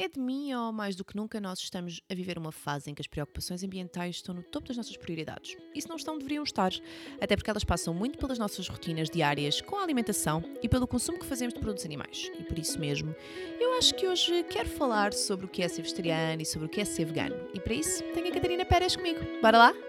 É de mim ou mais do que nunca nós estamos a viver uma fase em que as preocupações ambientais estão no topo das nossas prioridades. E se não estão, deveriam estar, até porque elas passam muito pelas nossas rotinas diárias com a alimentação e pelo consumo que fazemos de produtos animais. E por isso mesmo, eu acho que hoje quero falar sobre o que é ser vegetariano e sobre o que é ser vegano. E para isso, tenho a Catarina Pérez comigo. Bora lá?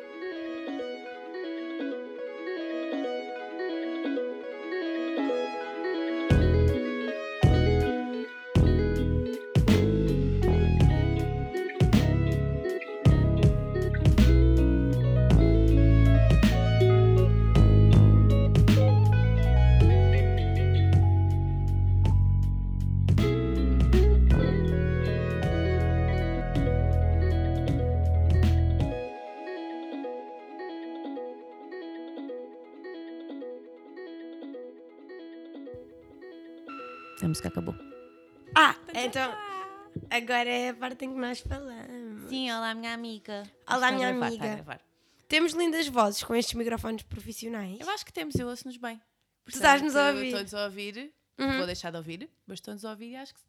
Então agora é a parte em que nós falamos. Sim, olá minha amiga. Olá, Está a minha gravar, amiga. está a gravar. Temos lindas vozes com estes microfones profissionais. Eu acho que temos, eu ouço-nos bem. Tu estás-nos a ouvir. Estou-nos a ouvir, Uhum. vou deixar de ouvir, mas estou-nos a ouvir e acho que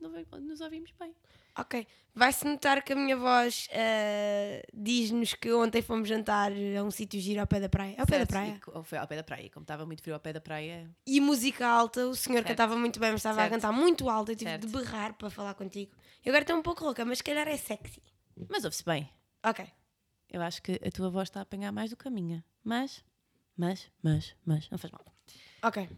nos ouvimos bem. Ok. Vai-se notar que a minha voz ah, diz-nos que ontem fomos jantar a um sítio giro ao pé da praia. Ao pé da Certo? praia. E foi ao pé da praia. Como estava muito frio ao pé da praia, E música alta, o senhor Certo. cantava muito bem, mas estava Certo. a cantar muito alto. Eu tive Certo. de berrar para falar contigo. E agora estou um pouco rouca, mas se calhar é sexy. mas ouve-se bem. Ok. Eu acho que a tua voz está a apanhar mais do que a minha. Mas, mas, mas, mas, não faz mal. Ok.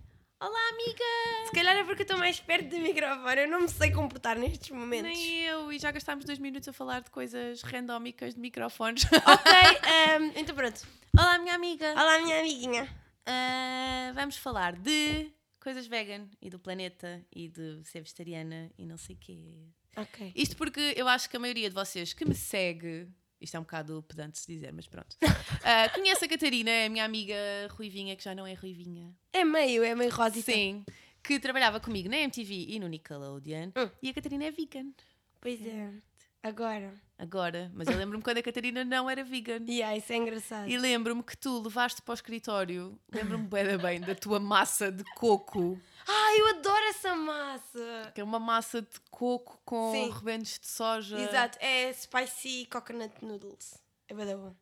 Olá, amiga! Se calhar é porque eu estou mais perto do microfone. Eu não me sei comportar nestes momentos. Nem eu, e já gastámos dois minutos a falar de coisas randómicas de microfones. Ok, ahm, então pronto. Olá, minha amiga! Olá, minha amiguinha. Ah, vamos falar de coisas vegan e do planeta e de ser vegetariana e não sei o quê. Ok. Isto porque eu acho que a maioria de vocês que me segue, isto é um bocado pedante se dizer, mas pronto, ah, conhece a Catarina, a minha amiga Ruivinha, que já não é Ruivinha. É meio, é meio rosita. Sim. Que trabalhava comigo na MTV e no Nickelodeon. Hum. E a Catarina é vegan. Pois é. Agora. Agora. Mas eu lembro-me quando a Catarina não era vegan. E aí, isso é engraçado. E lembro-me que tu levaste para o escritório, lembro-me bem, bem da tua massa de coco, Ai, eu adoro essa massa. que é uma massa de coco com Sim. rebentos de soja. Exato, é spicy coconut noodles. É bem bom.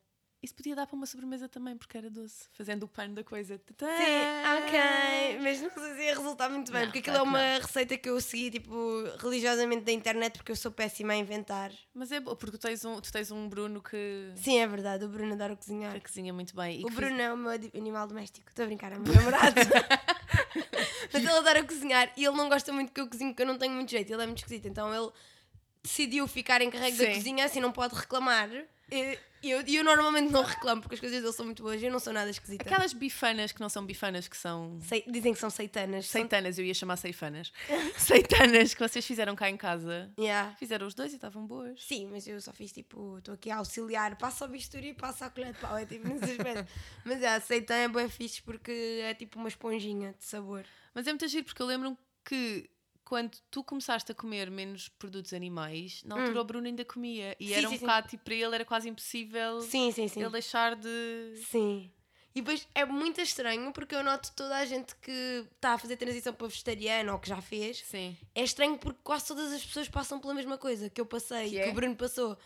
Isso podia dar para uma sobremesa também, porque era doce, fazendo o pano da coisa. Tadã! Sim, ok. Mas não sei se ia resultar muito bem, Não, porque aquilo é uma receita que eu segui, tipo, religiosamente da internet, porque eu sou péssima a inventar. Mas é bom, porque tu tens um, tu tens um Bruno que, Sim, é verdade, o Bruno adora cozinhar. que cozinha muito bem. e O Bruno é o meu animal doméstico. Estou a brincar, é o meu namorado. Mas ele adora cozinhar e ele não gosta muito que eu cozinhe porque eu não tenho muito jeito. Ele é muito esquisito. Então ele decidiu ficar encarregue da Sim. cozinha, assim não pode reclamar. E eu, eu normalmente não reclamo porque as coisas dele são muito boas e eu não sou nada esquisita. Aquelas bifanas que não são bifanas, que são Sei- dizem que são seitanas. Seitanas, eu ia chamar ceifanas. seitanas que vocês fizeram cá em casa. Yeah. Fizeram os dois e estavam boas. Sim, mas eu só fiz tipo, estou aqui a auxiliar, passo ao bisturi e passo à colher de pau, é tipo mas é, a seitã é bem fixe porque é tipo uma esponjinha de sabor. Mas é muito giro porque eu lembro-me que quando tu começaste a comer menos produtos animais, na altura o Bruno ainda comia. E Hum. Sim, era um sim, sim. bocado, tipo, para ele era quase impossível Sim, sim, sim. ele deixar de. Sim. E depois é muito estranho porque eu noto toda a gente que está a fazer transição para vegetariano ou que já fez. Sim. É estranho porque quase todas as pessoas passam pela mesma coisa que eu passei, Que que, é? o Bruno passou.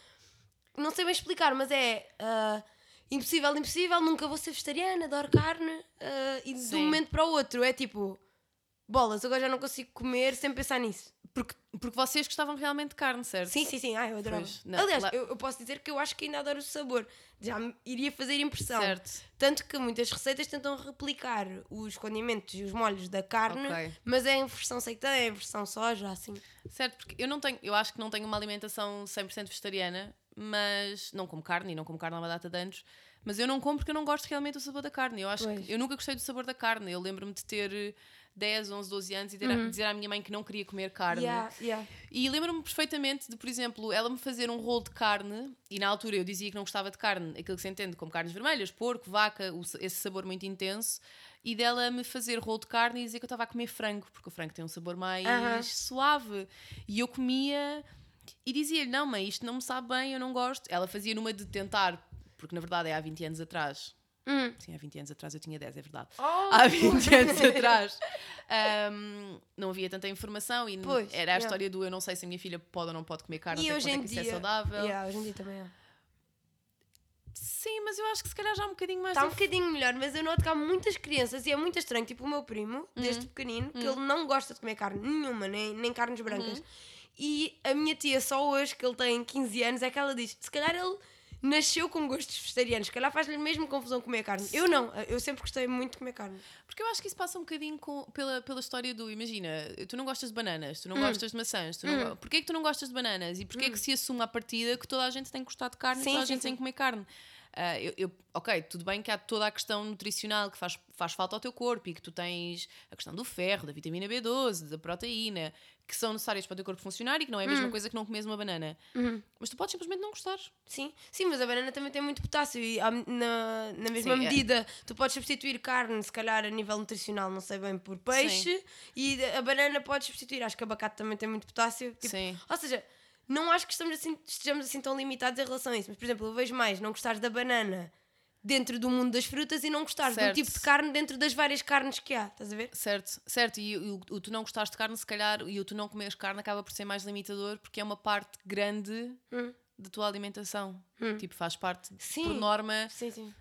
Não sei bem explicar, mas é ah, impossível, impossível, nunca vou ser vegetariana, adoro carne. ah, e de um momento para o outro é tipo, bolas, agora já não consigo comer sem pensar nisso. Porque, porque vocês gostavam realmente de carne, certo? Sim, sim, sim, ah, eu adorava. Pois, não, Aliás, lá- eu, eu posso dizer que eu acho que ainda adoro o sabor. Já iria fazer impressão. Certo. Tanto que muitas receitas tentam replicar os condimentos e os molhos da carne, Ok. mas é em versão seitã, é em versão soja, assim. Certo, porque eu não tenho, eu acho que não tenho uma alimentação 100% vegetariana, mas não como carne e não como carne há uma data de anos, mas eu não como porque eu não gosto realmente do sabor da carne. Eu acho Pois. que eu nunca gostei do sabor da carne. Eu lembro-me de ter 10, 11, 12 anos e ter a- dizer à minha mãe que não queria comer carne. Uhum. Yeah, yeah. E lembro-me perfeitamente de, por exemplo, ela me fazer um rolo de carne, e na altura eu dizia que não gostava de carne, aquilo que se entende como carnes vermelhas, porco, vaca, esse sabor muito intenso, e dela me fazer rolo de carne e dizer que eu estava a comer frango, porque o frango tem um sabor mais Aham. suave. E eu comia e dizia-lhe: Não, mãe, isto não me sabe bem, eu não gosto. Ela fazia numa de tentar, porque na verdade é há 20 anos atrás. Hum. Sim, há 20 anos atrás eu tinha 10, é verdade. Oh! Há 20 anos atrás ahm, não havia tanta informação e Pois, era a yeah. história do eu não sei se a minha filha pode ou não pode comer carne, E hoje é em isso dia. é saudável. Yeah, hoje em dia também é. Sim, mas eu acho que se calhar já há um bocadinho mais. Está um bocadinho melhor, mas eu noto que há muitas crianças e é muito estranho. Tipo o meu primo, desde pequenino, que ele não gosta de comer carne nenhuma, nem, nem carnes brancas. E a minha tia, só hoje, que ele tem 15 anos, é que ela diz: se calhar ele nasceu com gostos vegetarianos, se calhar faz-lhe mesmo confusão comer carne. Eu não, eu sempre gostei muito de comer carne. Porque eu acho que isso passa um bocadinho com- pela, pela história do. Imagina, tu não gostas de bananas, Hum. tu não gostas de maçãs, tu não, go- porquê é que tu não gostas de bananas? E porquê é que se assume à partida que toda a gente tem que gostar de carne e Sim, toda a sim, gente tem sim. que comer carne? Ah, eu, eu- ok, tudo bem que há toda a questão nutricional que faz, faz falta ao teu corpo e que tu tens a questão do ferro, da vitamina B12, da proteína, que são necessárias para o teu corpo funcionar e que não é a Hum. mesma coisa que não comes uma banana. Uhum. Mas tu podes simplesmente não gostar. Sim, sim, mas a banana também tem muito potássio e na, na mesma Sim, é. medida tu podes substituir carne, se calhar a nível nutricional, não sei bem, por peixe e a banana podes substituir. Acho que abacate também tem muito potássio. Tipo, Sim. Ou seja, não acho que estamos assim, estejamos assim tão limitados em relação a isso. Mas, por exemplo, eu vejo mais não gostares da banana dentro do mundo das frutas e não gostares de um Certo. tipo de carne dentro das várias carnes que há. Estás a ver? Certo, certo. E o, o tu não gostares de carne, se calhar, e o tu não comeres carne acaba por ser mais limitador porque é uma parte grande Hum. da tua alimentação. Tipo, faz parte, Sim. por norma, Sim, sim.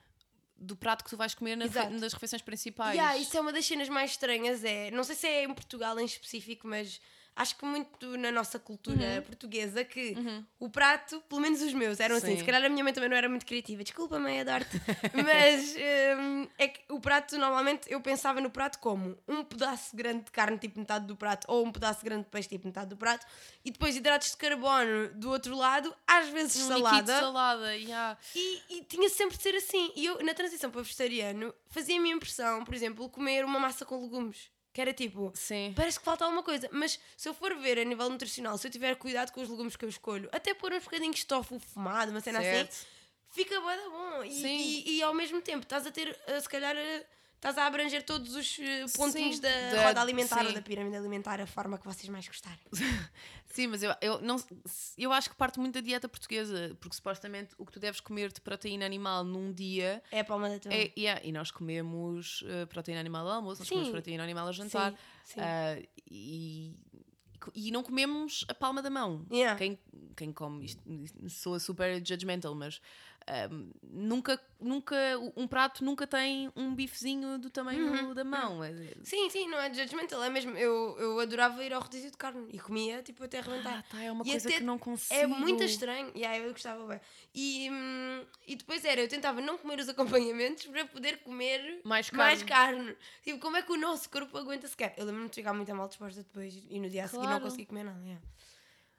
do prato que tu vais comer na Exato. refe- nas refeições principais. Yeah, isso é uma das cenas mais estranhas. É, não sei se é em Portugal em específico, mas acho que muito na nossa cultura Uhum. portuguesa que o prato, pelo menos os meus, eram assim. Sim. Se calhar a minha mãe também não era muito criativa. Desculpa, mãe, adoro-te. mas hum, é que o prato, normalmente, eu pensava no prato como um pedaço grande de carne, tipo metade do prato, ou um pedaço grande de peixe, tipo metade do prato, e depois hidratos de carbono do outro lado, às vezes Um salada. salada, yeah. E, e tinha sempre de ser assim. E eu, na transição para vegetariano, fazia-me a impressão, por exemplo, comer uma massa com legumes. Que era tipo, Sim. parece que falta alguma coisa. Mas se eu for ver a nível nutricional, se eu tiver cuidado com os legumes que eu escolho, até pôr uns bocadinhos de tofu fumado, uma cena Certo. assim, fica bué da bom. E, e, e ao mesmo tempo estás a ter, eh, se calhar, eh, estás a abranger todos os eh, pontinhos Sim, da, da- roda alimentar ou sim. da pirâmide alimentar, a forma que vocês mais gostarem. Sim, mas eu, eu, não, eu acho que parte muito da dieta portuguesa, porque supostamente o que tu deves comer de proteína animal num dia É a palma da tua é. yeah, e nós comemos eh, proteína animal ao almoço, nós Sim. comemos proteína animal ao jantar. Sim, sim. ah, e, e não comemos a palma da mão. Yeah. Quem, quem come isto, isto soa super judgmental, mas ahm, nunca, nunca, um prato nunca tem um bifezinho do tamanho Uhum. da mão. É- Sim, sim, não é judgmental, é mesmo. Eu, eu adorava ir ao rodízio de carne e comia tipo até arrebentar. Ah, tá, é uma E coisa até que não consigo. É muito estranho. E aí eu gostava bem. E, hum, e depois era, eu tentava não comer os acompanhamentos para poder comer Mais mais carne. carne. Tipo, como é que o nosso corpo aguenta sequer? Eu lembro-me de ficar muito mal disposta depois e no dia a seguir não consegui comer nada. yeah.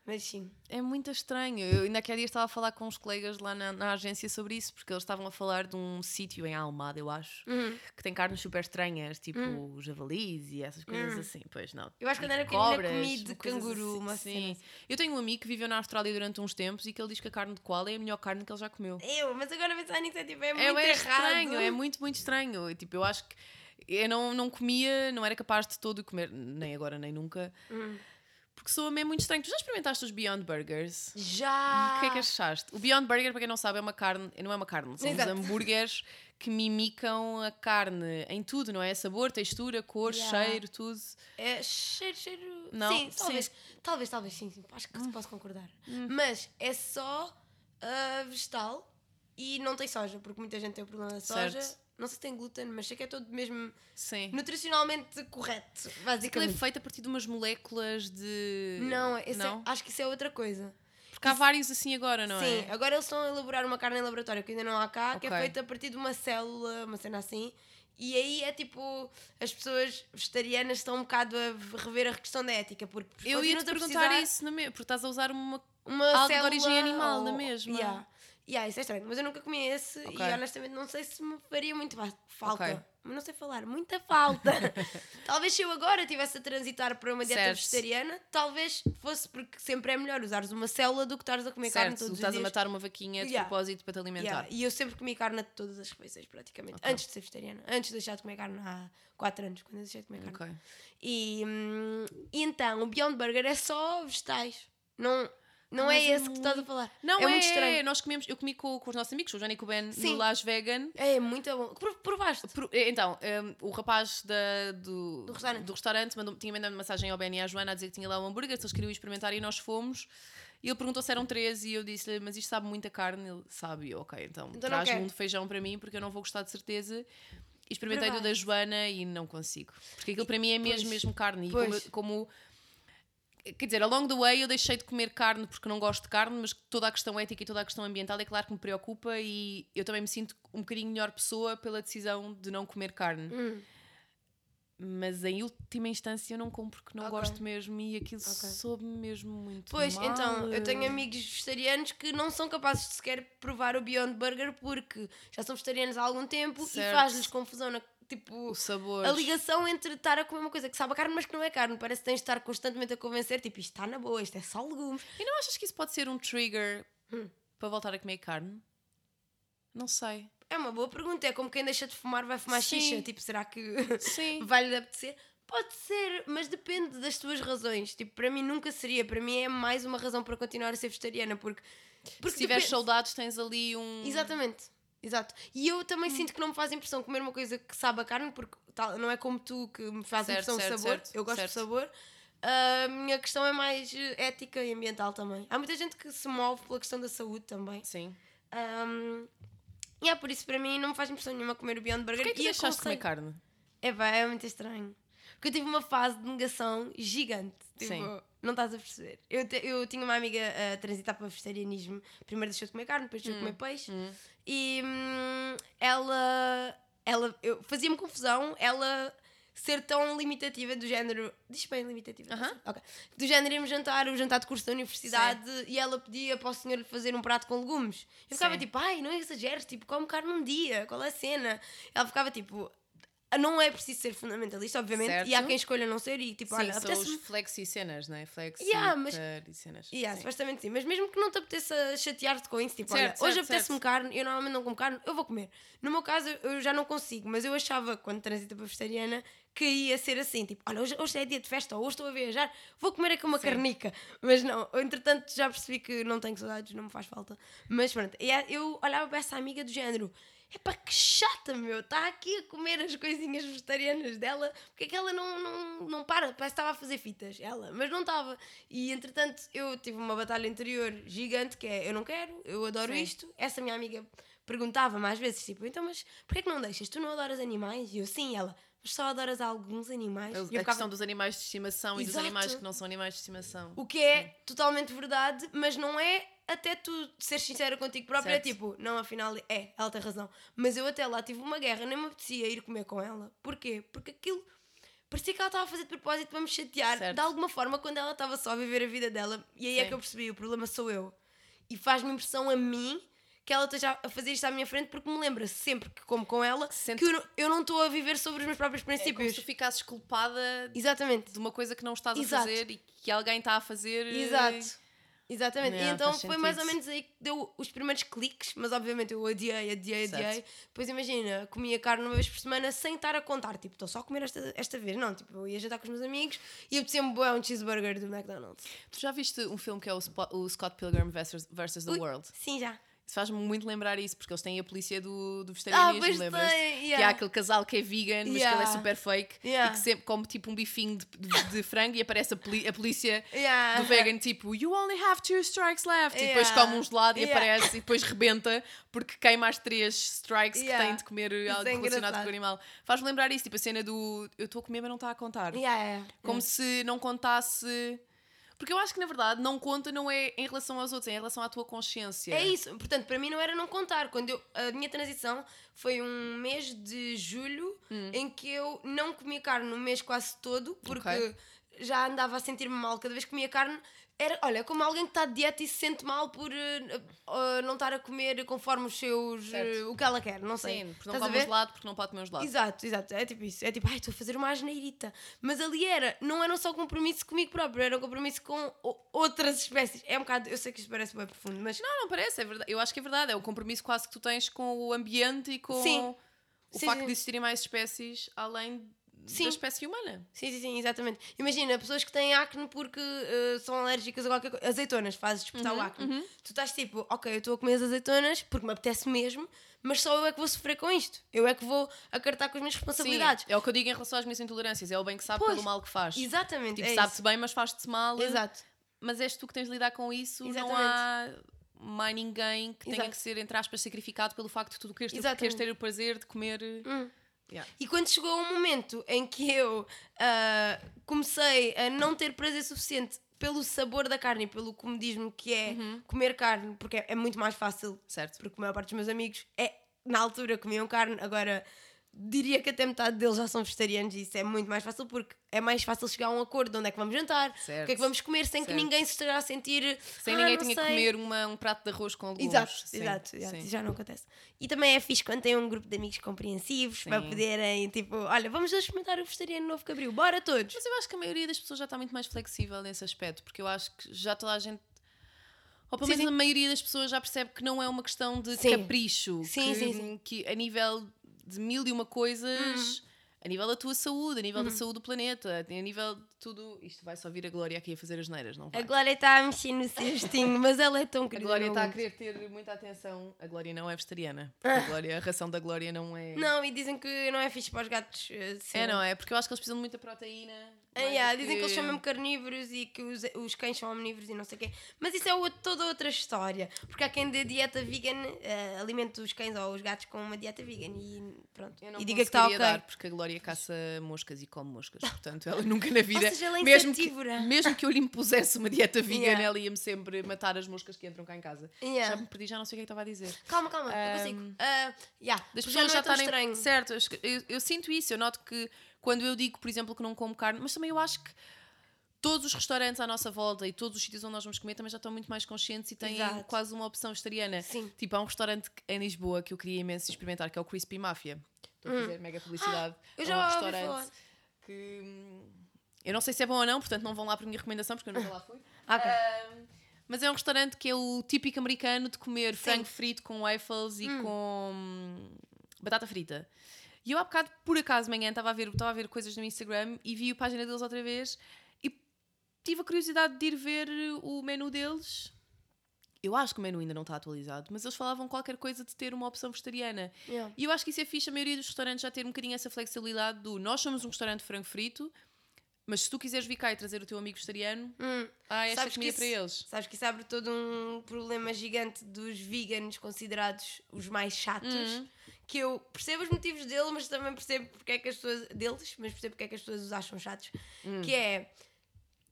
Mas sim. É muito estranho. Eu ainda aquele dia estava a falar com uns colegas lá na, na agência sobre isso, porque eles estavam a falar de um sítio em Almada, eu acho, Uhum. que tem carnes super estranhas, tipo javalis e essas coisas assim. Pois não. Eu acho que quando era cobras, comi de canguru, assim. Sim. assim. Eu tenho um amigo que viveu na Austrália durante uns tempos e que ele diz que a carne de koala é a melhor carne que ele já comeu. Eu, mas agora pensar nisso é tipo, é, É, muito é errado. estranho, é muito, muito estranho. E, Tipo, eu acho que eu não, não comia, não era capaz de todo comer, nem agora nem nunca, Hum. Porque soa mesmo muito estranho. Tu já experimentaste os Beyond Burgers? Já! O que é que achaste? O Beyond Burger, para quem não sabe, é uma carne, não é uma carne, são Exato. uns hambúrgueres que mimicam a carne em tudo, não é? Sabor, textura, cor, Yeah. cheiro, tudo. É cheiro, cheiro. Não, sim, talvez, sim. talvez, talvez, sim, sim. Acho que posso concordar. Mas é só ah, vegetal e não tem soja, porque muita gente tem o problema da soja. Certo. Não sei se tem glúten, mas sei que é todo mesmo Sim. nutricionalmente correto, Aquilo é basicamente. feito a partir de umas moléculas de. Não, é- não? acho que isso é outra coisa. Porque há vários assim agora, não Sim, é? agora eles estão a elaborar uma carne em laboratório que ainda não há cá, que é feita a partir de uma célula, uma cena assim. E aí é tipo, as pessoas vegetarianas estão um bocado a rever a questão da ética, porque Eu ia te perguntar precisar- isso, na me... porque estás a usar uma. uma Algo de célula origem animal, ou- na mesma. Yeah. Yeah, isso é estranho, mas eu nunca comi esse Ok. e honestamente não sei se me faria muito fa- falta. Ok. Mas não sei falar, muita falta. talvez se eu agora estivesse a transitar para uma dieta Certo. vegetariana, talvez fosse porque sempre é melhor usares uma célula do que estares a comer carne certo, todos os estás a matar uma vaquinha de Yeah. propósito para te alimentar. Yeah, E eu sempre comi carne a todas as refeições, praticamente. Ok. Antes de ser vegetariana. Antes de deixar de comer carne há 4 anos, quando eu deixei de comer carne. E, hum, e então, o Beyond Burger é só vegetais. Não, Não Mas é esse que tu estás a falar. Não, é, é, muito estranho. Nós comemos, eu comi com, com os nossos amigos, o Johnny e com o Ben, Sim. no Las Vegan. É muito bom. Pro- Provaste? Pro- Então, um, o rapaz da- do, Do restaurante. restaurante mandou, tinha mandado uma mensagem ao Ben e à Joana a dizer que tinha lá um hambúrguer, se eles queriam experimentar e nós fomos. E ele perguntou se eram três e eu disse-lhe, mas isto sabe muita carne? Ele sabe, e eu, ok, então, Então traz-me quero. um de feijão para mim porque eu não vou gostar de certeza. E experimentei do da Provaste. Joana e não consigo. Porque aquilo para mim é mesmo, Pois. mesmo carne. E Pois. como, como- Quer dizer, along the way eu deixei de comer carne porque não gosto de carne, mas toda a questão ética e toda a questão ambiental é claro que me preocupa e eu também me sinto um bocadinho melhor pessoa pela decisão de não comer carne. Hum. Mas em última instância eu não como porque não Ok. gosto mesmo e aquilo Ok. soube-me mesmo muito Pois, mal. então, eu tenho amigos vegetarianos que não são capazes de sequer provar o Beyond Burger porque já são vegetarianos há algum tempo Certo. e faz-lhes confusão na, tipo, O sabor. a ligação entre estar a comer uma coisa que sabe a carne, mas que não é carne. Parece que tens de estar constantemente a convencer, tipo, isto está na boa, isto é só legumes. E não achas que isso pode ser um trigger Hum. para voltar a comer carne? Não sei. É uma boa pergunta, é como quem deixa de fumar vai fumar Sim. xixa. Tipo, será que vai-lhe apetecer? Pode ser, mas depende das tuas razões. Tipo, para mim nunca seria. Para mim é mais uma razão para continuar a ser vegetariana, porque... porque Se tiveres depende- saudades, tens ali um. Exatamente. Exato. E eu também Hum. sinto que não me faz impressão comer uma coisa que sabe a carne, porque tal, não é como tu que me faz Certo, impressão certo, o sabor. certo, eu gosto certo. de sabor. A minha questão é mais eh, ética e ambiental também. Há muita gente que se move pela questão da saúde também. Sim. Um, e é por isso, para mim, não me faz impressão nenhuma comer o Beyond Burger. Porquê é que e deixaste de comer carne? É pá, é muito estranho. Porque eu tive uma fase de negação gigante. Tipo, Sim. não estás a perceber. Eu, te- eu tinha uma amiga a transitar para o vegetarianismo. Primeiro deixou de comer carne, depois deixou de comer peixe. E hum, ela, ela fazia-me confusão ela ser tão limitativa do género. Diz bem limitativa? Aham. sim? Ok. Do género irmos jantar, o jantar de curso da universidade e ela pedia para o senhor fazer um prato com legumes. Eu ficava Sim. tipo, ai, não exageres, tipo, come carne um dia, qual é a cena? Ela ficava tipo. Não é preciso ser fundamentalista, obviamente, e há Certo. quem escolha não ser, e tipo, Sim, olha, são apetece-me os flexi cenas, não é? Flexi Yeah, mas- e cenas. Yeah, Sim. supostamente sim, mas mesmo que não te apeteça chatear-te com isso, tipo, Certo, olha, hoje certo, apetece-me carne, eu normalmente não como carne, eu vou comer. No meu caso, eu já não consigo, mas eu achava, quando transita para vegetariana, que ia ser assim, tipo, olha, hoje, hoje é dia de festa, ou hoje estou a viajar, vou comer aqui uma Sim. carnica. Mas não, entretanto já percebi que não tenho saudades, não me faz falta. Mas pronto, e é- eu olhava para essa amiga do género. Epá, que chata, meu! Está aqui a comer as coisinhas vegetarianas dela, porque é que ela não, não, não para? Parece que estava a fazer fitas, ela, mas não estava. E entretanto, eu tive uma batalha interior gigante que é: eu não quero, eu adoro Sim. isto. Essa minha amiga perguntava-me às vezes, tipo, então, mas porquê que não deixas? Tu não adoras animais? E eu, sim, ela, mas só adoras alguns animais. A, E a ficava- questão dos animais de estimação e dos Exato. animais que não são animais de estimação. o que é totalmente verdade, mas não é até tu ser sincera contigo própria. É Certo. tipo, não, afinal, é, ela tem razão. Mas eu até lá tive uma guerra, nem me apetecia ir comer com ela. Porquê? Porque aquilo. Parecia que ela estava a fazer de propósito para me chatear Certo. de alguma forma quando ela estava só a viver a vida dela. E aí é Sim. que eu percebi: o problema sou eu. E faz-me impressão a mim que ela esteja a fazer isto à minha frente porque me lembra sempre que como com ela Sente- que eu não, eu não estou a viver sobre os meus próprios É como princípios. se tu ficasses culpada Exatamente. de uma coisa que não estás Exato. a fazer e que alguém está a fazer. eh, Exato. Exatamente. Yeah, e então foi mais ou menos aí que deu os primeiros cliques, mas obviamente eu adiei, adiei, Certo. adiei. Depois imagina, comia carne uma vez por semana sem estar a contar, tipo, estou só a comer esta, esta vez. Não, tipo, eu ia jantar com os meus amigos e apetecia-me bué um cheeseburger do McDonald's. Tu já viste um filme que é o, o Scott Pilgrim versus the World? Sim, já. Isso faz-me muito lembrar isso, porque eles têm a polícia do, do Ah, vegetarianismo, pois lembras? tem, Que yeah. há aquele casal que é vegan, mas que ele é Yeah. super fake Yeah. e que sempre come tipo um bifinho de, de- de frango e aparece a, poli- a polícia Yeah. do vegan tipo You only have two strikes left e depois Yeah. come um gelado e Yeah. aparece e depois rebenta porque queima as três strikes Yeah. que tem de comer Isso algo é relacionado com o animal. Faz-me lembrar isso, tipo a cena do eu estou a comer mas não está a contar. Yeah, yeah, Como yeah. se não contasse. Porque eu acho que na verdade não conta não é em relação aos outros, é em relação à tua consciência. É isso, portanto, para mim não era não contar. Quando eu, a minha transição foi um mês de julho Hum. em que eu não comia carne no mês quase todo, porque Ok. Já andava a sentir-me mal cada vez que comia carne. Era, olha, como alguém que está de dieta e se sente mal por eh, eh, não estar a comer conforme os seus. Eh, o que ela quer, não sei. Sim, porque não Estás come um gelado porque não pode comer um gelado. Exato, exato. É tipo isso. É tipo, ai, estou a fazer uma asneirita. Mas ali era, não era só compromisso comigo próprio, era um compromisso com outras espécies. É um bocado, eu sei que isto parece bem profundo, mas Não, não parece, é verdade. Eu acho que é verdade. É o compromisso quase que tu tens com o ambiente e com Sim. o Sim, facto de existirem mais espécies além Sim. da espécie humana. Sim, sim, sim, exatamente. Imagina, pessoas que têm acne porque eh, são alérgicas a qualquer coisa. Azeitonas, fazes despertar Uhum, o acne. Tu estás tipo, ok, eu estou a comer as azeitonas porque me apetece mesmo, mas só eu é que vou sofrer com isto. Eu é que vou acartar com as minhas responsabilidades. Sim, é o que eu digo em relação às minhas intolerâncias. É o bem que sabe Pois, pelo mal que faz. Exatamente. Tipo, é sabe-te isso. bem, mas faz-te mal. Exato. Mas és tu que tens de lidar com isso. Não Exatamente. há mais ninguém que tenha Exato. que ser, entre aspas, sacrificado pelo facto de tu queres ter, queres ter o prazer de comer. Hum. Yeah. E quando chegou um momento em que eu ah, comecei a não ter prazer suficiente pelo sabor da carne e pelo comodismo que é Uhum. comer carne, porque é, é muito mais fácil, Certo. porque a maior parte dos meus amigos é, na altura comiam carne, agora diria que até metade deles já são vegetarianos e isso é muito mais fácil porque é mais fácil chegar a um acordo de onde é que vamos jantar, o Certo. que é que vamos comer, sem que Certo. ninguém se esteja a sentir Sem "Ah, ninguém tenha que sei." comer uma, um prato de arroz com legumes. Exato, Sim, exato, exato. sim. Já não acontece. E também é fixe quando tem um grupo de amigos compreensivos para poderem, tipo, olha, vamos hoje experimentar o vegetariano novo que abriu, bora todos. Mas eu acho que a maioria das pessoas já está muito mais flexível nesse aspecto, porque eu acho que já toda a gente. Ou pelo menos a maioria das pessoas já percebe que não é uma questão de Sim. capricho. Sim, que, sim, sim. que a nível de mil e uma coisas, Uhum. a nível da tua saúde, a nível da saúde do planeta, a nível de tudo. Isto vai só vir a Glória aqui a fazer as neiras, não vai? A Glória está a mexer no cestinho, mas ela é tão A querida. Glória não está a querer ter muita atenção. A Glória não é vegetariana. porque A, Glória, a ração da Glória não é. Não, e dizem que não é fixe para os gatos. eh, É, não é? Porque eu acho que eles precisam de muita proteína. Ah, yeah, dizem que eles são mesmo carnívoros e que os, os cães são omnívoros e não sei o quê. Mas isso é toda outra história. Porque há quem dê dieta vegan, eh, alimenta os cães ou os gatos com uma dieta vegan e pronto. Eu não E diga que está ok. dar, porque a Glória caça moscas e come moscas. Portanto, ela nunca na vida. seja, ela é mesmo, que, mesmo que eu lhe impusesse uma dieta vegan, Yeah. ela ia-me sempre matar as moscas que entram cá em casa. Yeah. Já me perdi, já não sei o que é estava a dizer. Calma, calma, eu Ahm, consigo. Ah, yeah, Das já pessoas não já é estarem. Certo, eu, eu- eu sinto isso. Eu noto que quando eu digo, por exemplo, que não como carne, mas também eu acho que todos os restaurantes à nossa volta e todos os sítios onde nós vamos comer também já estão muito mais conscientes e têm Exato. quase uma opção vegetariana. Sim. Tipo, há um restaurante em Lisboa que eu queria imenso experimentar, que é o Crispy Mafia. Estou a fazer mega publicidade. Hum. eu É já um ouvi restaurante falar. que hum, eu não sei se é bom ou não, portanto não vão lá por minha recomendação, porque eu nunca lá fui. Ok. Ahm, mas é um restaurante que é o típico americano de comer frango frito com waffles e com hum, batata frita. E eu há bocado, por acaso, de manhã, estava a, ver, estava a ver coisas no Instagram e vi a página deles outra vez e tive a curiosidade de ir ver o menu deles. Eu acho que o menu ainda não está atualizado, mas eles falavam qualquer coisa de ter uma opção vegetariana. Yeah. E eu acho que isso é fixe, a maioria dos restaurantes já ter um bocadinho essa flexibilidade do nós somos um restaurante de frango frito, mas se tu quiseres vir cá e trazer o teu amigo vegetariano, Hum. ah, esta Sabes que comida isso- para eles. Sabes que isso abre todo um problema gigante dos veganos considerados os mais chatos. Uhum. Que eu percebo os motivos dele, mas também percebo porque é que as pessoas. deles, mas percebo porque é que as pessoas os acham chatos. Hum. Que é.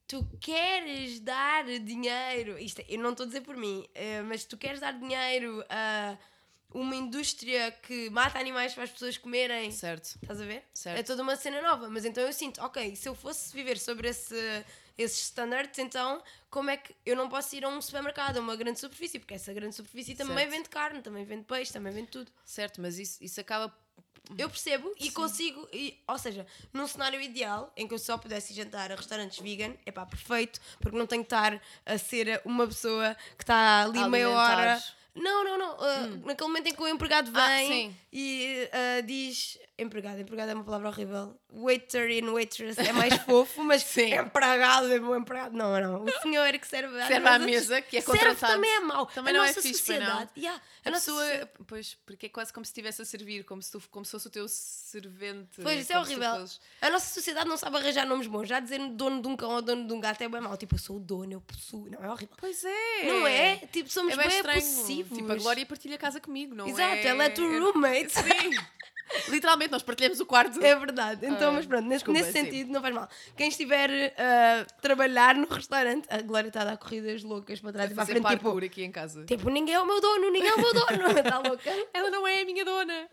Tu queres dar dinheiro. Isto, é- eu não estou a dizer por mim, eh, mas tu queres dar dinheiro a uma indústria que mata animais para as pessoas comerem. Certo. Estás a ver? Certo. É toda uma cena nova. Mas então eu sinto, ok, se eu fosse viver sobre esse, esses standards, então como é que eu não posso ir a um supermercado, a uma grande superfície? Porque essa grande superfície também Certo. vende carne, também vende peixe, também vende tudo. Certo, mas isso, isso acaba. Eu percebo e consigo, e, ou seja, num cenário ideal em que eu só pudesse ir jantar a restaurantes vegan, é pá, perfeito, porque não tenho que estar a ser uma pessoa que está ali A meia alimentar. hora. Não, não, não. uh, Naquele momento em que o empregado Ah, vem sim. e uh, diz. Empregado, empregado é uma palavra horrível. Waiter e waitress é mais fofo, mas Sim. empregado é bom empregado. Não, não. O senhor que serve, às Serve à vezes- mesa, que é Serve contratado. também é mau. Também a não é nossa fixe, pois não. sociedade. Yeah, A, nossa pessoa. sociedade- Pois, porque é quase como se estivesse a servir, como se, tu, como se fosse o teu servente. Pois, isso é horrível. A nossa sociedade não sabe arranjar nomes bons. Já dizer dono de um cão ou dono de um gato é bem mau. Tipo, eu sou o dono, eu possuo. Não, é horrível. Pois é. Não é? Tipo, somos É bem bem possessivos. Tipo, a Glória partilha casa comigo, não Exato, é? ela é tua roommate. Sim. Literalmente, nós partilhamos o quarto. É verdade. Então, Ah, mas pronto, nesse, desculpa, nesse sim. sentido, não faz mal. Quem estiver a trabalhar no restaurante, a Glória está a dar corridas loucas para trás e para a frente. Tipo, aqui em casa. tipo, ninguém é o meu dono, ninguém é o meu dono. Está louca? Ela não é a minha dona.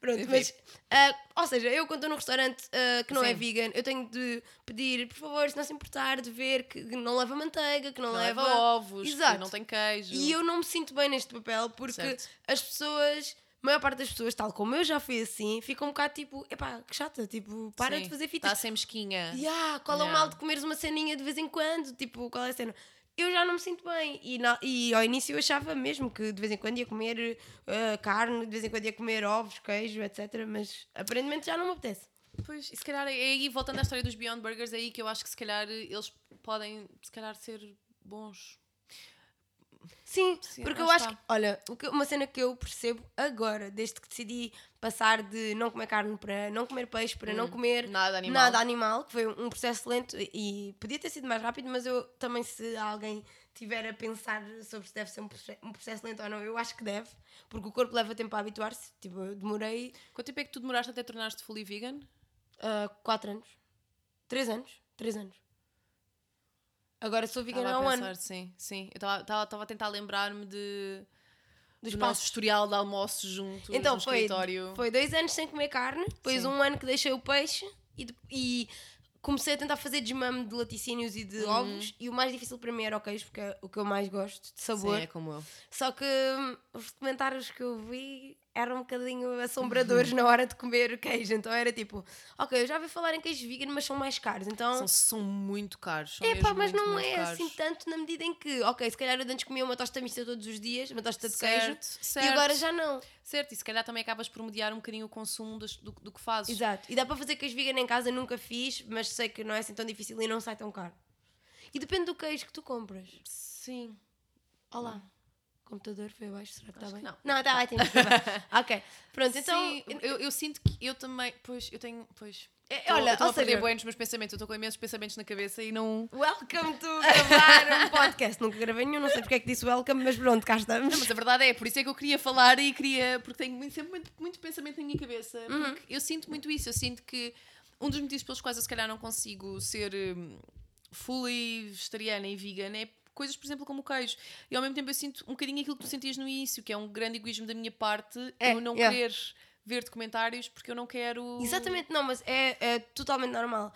Pronto, Enfim. mas, ah, ou seja, eu quando estou num restaurante ah, que não é Sim. vegan, eu tenho de pedir, por favor, se não se importar, de ver que não leva manteiga, que não, Não leva, leva ovos, Exato. que não tem queijo. E eu não me sinto bem neste papel porque Certo. as pessoas, a maior parte das pessoas, tal como eu já fui assim, ficam um bocado tipo, epá, que chata, tipo, para Sim, de fazer fitas. Está a ser mesquinha. Yeah, qual é o Yeah. mal de comeres uma ceninha de vez em quando? Tipo, qual é a cena? Eu já não me sinto bem. E, na- e ao início eu achava mesmo que de vez em quando ia comer uh, carne, de vez em quando ia comer ovos, queijo, etc. Mas aparentemente já não me apetece. Pois, e se calhar é aí, voltando à história dos Beyond Burgers, é aí que eu acho que se calhar eles podem, se calhar, ser bons. Sim, Sim, porque eu acho está. que, olha, uma cena que eu percebo agora, desde que decidi passar de não comer carne para não comer peixe, para não comer Hum, nada animal. nada animal, que foi um processo lento e podia ter sido mais rápido, mas eu também, se alguém tiver a pensar sobre se deve ser um proce- um processo lento ou não, eu acho que deve, porque o corpo leva tempo a habituar-se. Tipo, eu demorei Quanto tempo é que tu demoraste até tornar-te fully vegan? 4 anos, 3 anos, 3 anos. Agora sou vegan há um ano. sim, sim. Eu estava a tentar lembrar-me de, do nosso historial de almoços juntos Então no foi, escritório. foi dois anos sem comer carne, depois Sim. um ano que deixei o peixe e, e comecei a tentar fazer desmame de laticínios e Uhum. de ovos. E o mais difícil para mim era o queijo, porque é o que eu mais gosto de sabor. Sim, é como eu. Só que hum, os comentários que eu vi eram um bocadinho assombradores na hora de comer queijo. Então era tipo, ok, eu já ouvi falar em queijo vegan, mas são mais caros. Então. São, são muito caros. São É pá, mas não é caros. assim tanto na medida em que, ok, se calhar eu antes comia uma tosta mista todos os dias, uma tosta de queijo, Certo, certo. e agora já não. Certo, e se calhar também acabas por mediar um bocadinho o consumo das- do, do que fazes. Exato. E dá para fazer queijo vegan em casa, nunca fiz, mas sei que não é assim tão difícil e não sai tão caro. E depende do queijo que tu compras. Sim. Olá. Computador foi abaixo, será que está bem? que não. Não, está ótimo. bem. ok. Pronto, então. Sim, eu, eu sinto que eu também. Pois, eu tenho. Pois. É, Tô- olha, tô ou a perder bem nos meus pensamentos. Eu estou com imensos pensamentos na cabeça e não. Welcome to gravar um podcast. Nunca gravei nenhum, não sei porque é que disse welcome, mas pronto, cá estamos. Não, mas a verdade é, por isso é que eu queria falar e queria. Porque tenho muito- sempre muito, muito pensamento na minha cabeça. Uhum. Porque eu sinto muito isso. Eu sinto que um dos motivos pelos quais eu se calhar não consigo ser hum, fully vegetariana e vegan é coisas, por exemplo, como o queijo. E ao mesmo tempo eu sinto um bocadinho aquilo que tu sentias no início, que é um grande egoísmo da minha parte É, eu não yeah. querer ver documentários porque eu não quero. Exatamente, não, mas é, é totalmente normal.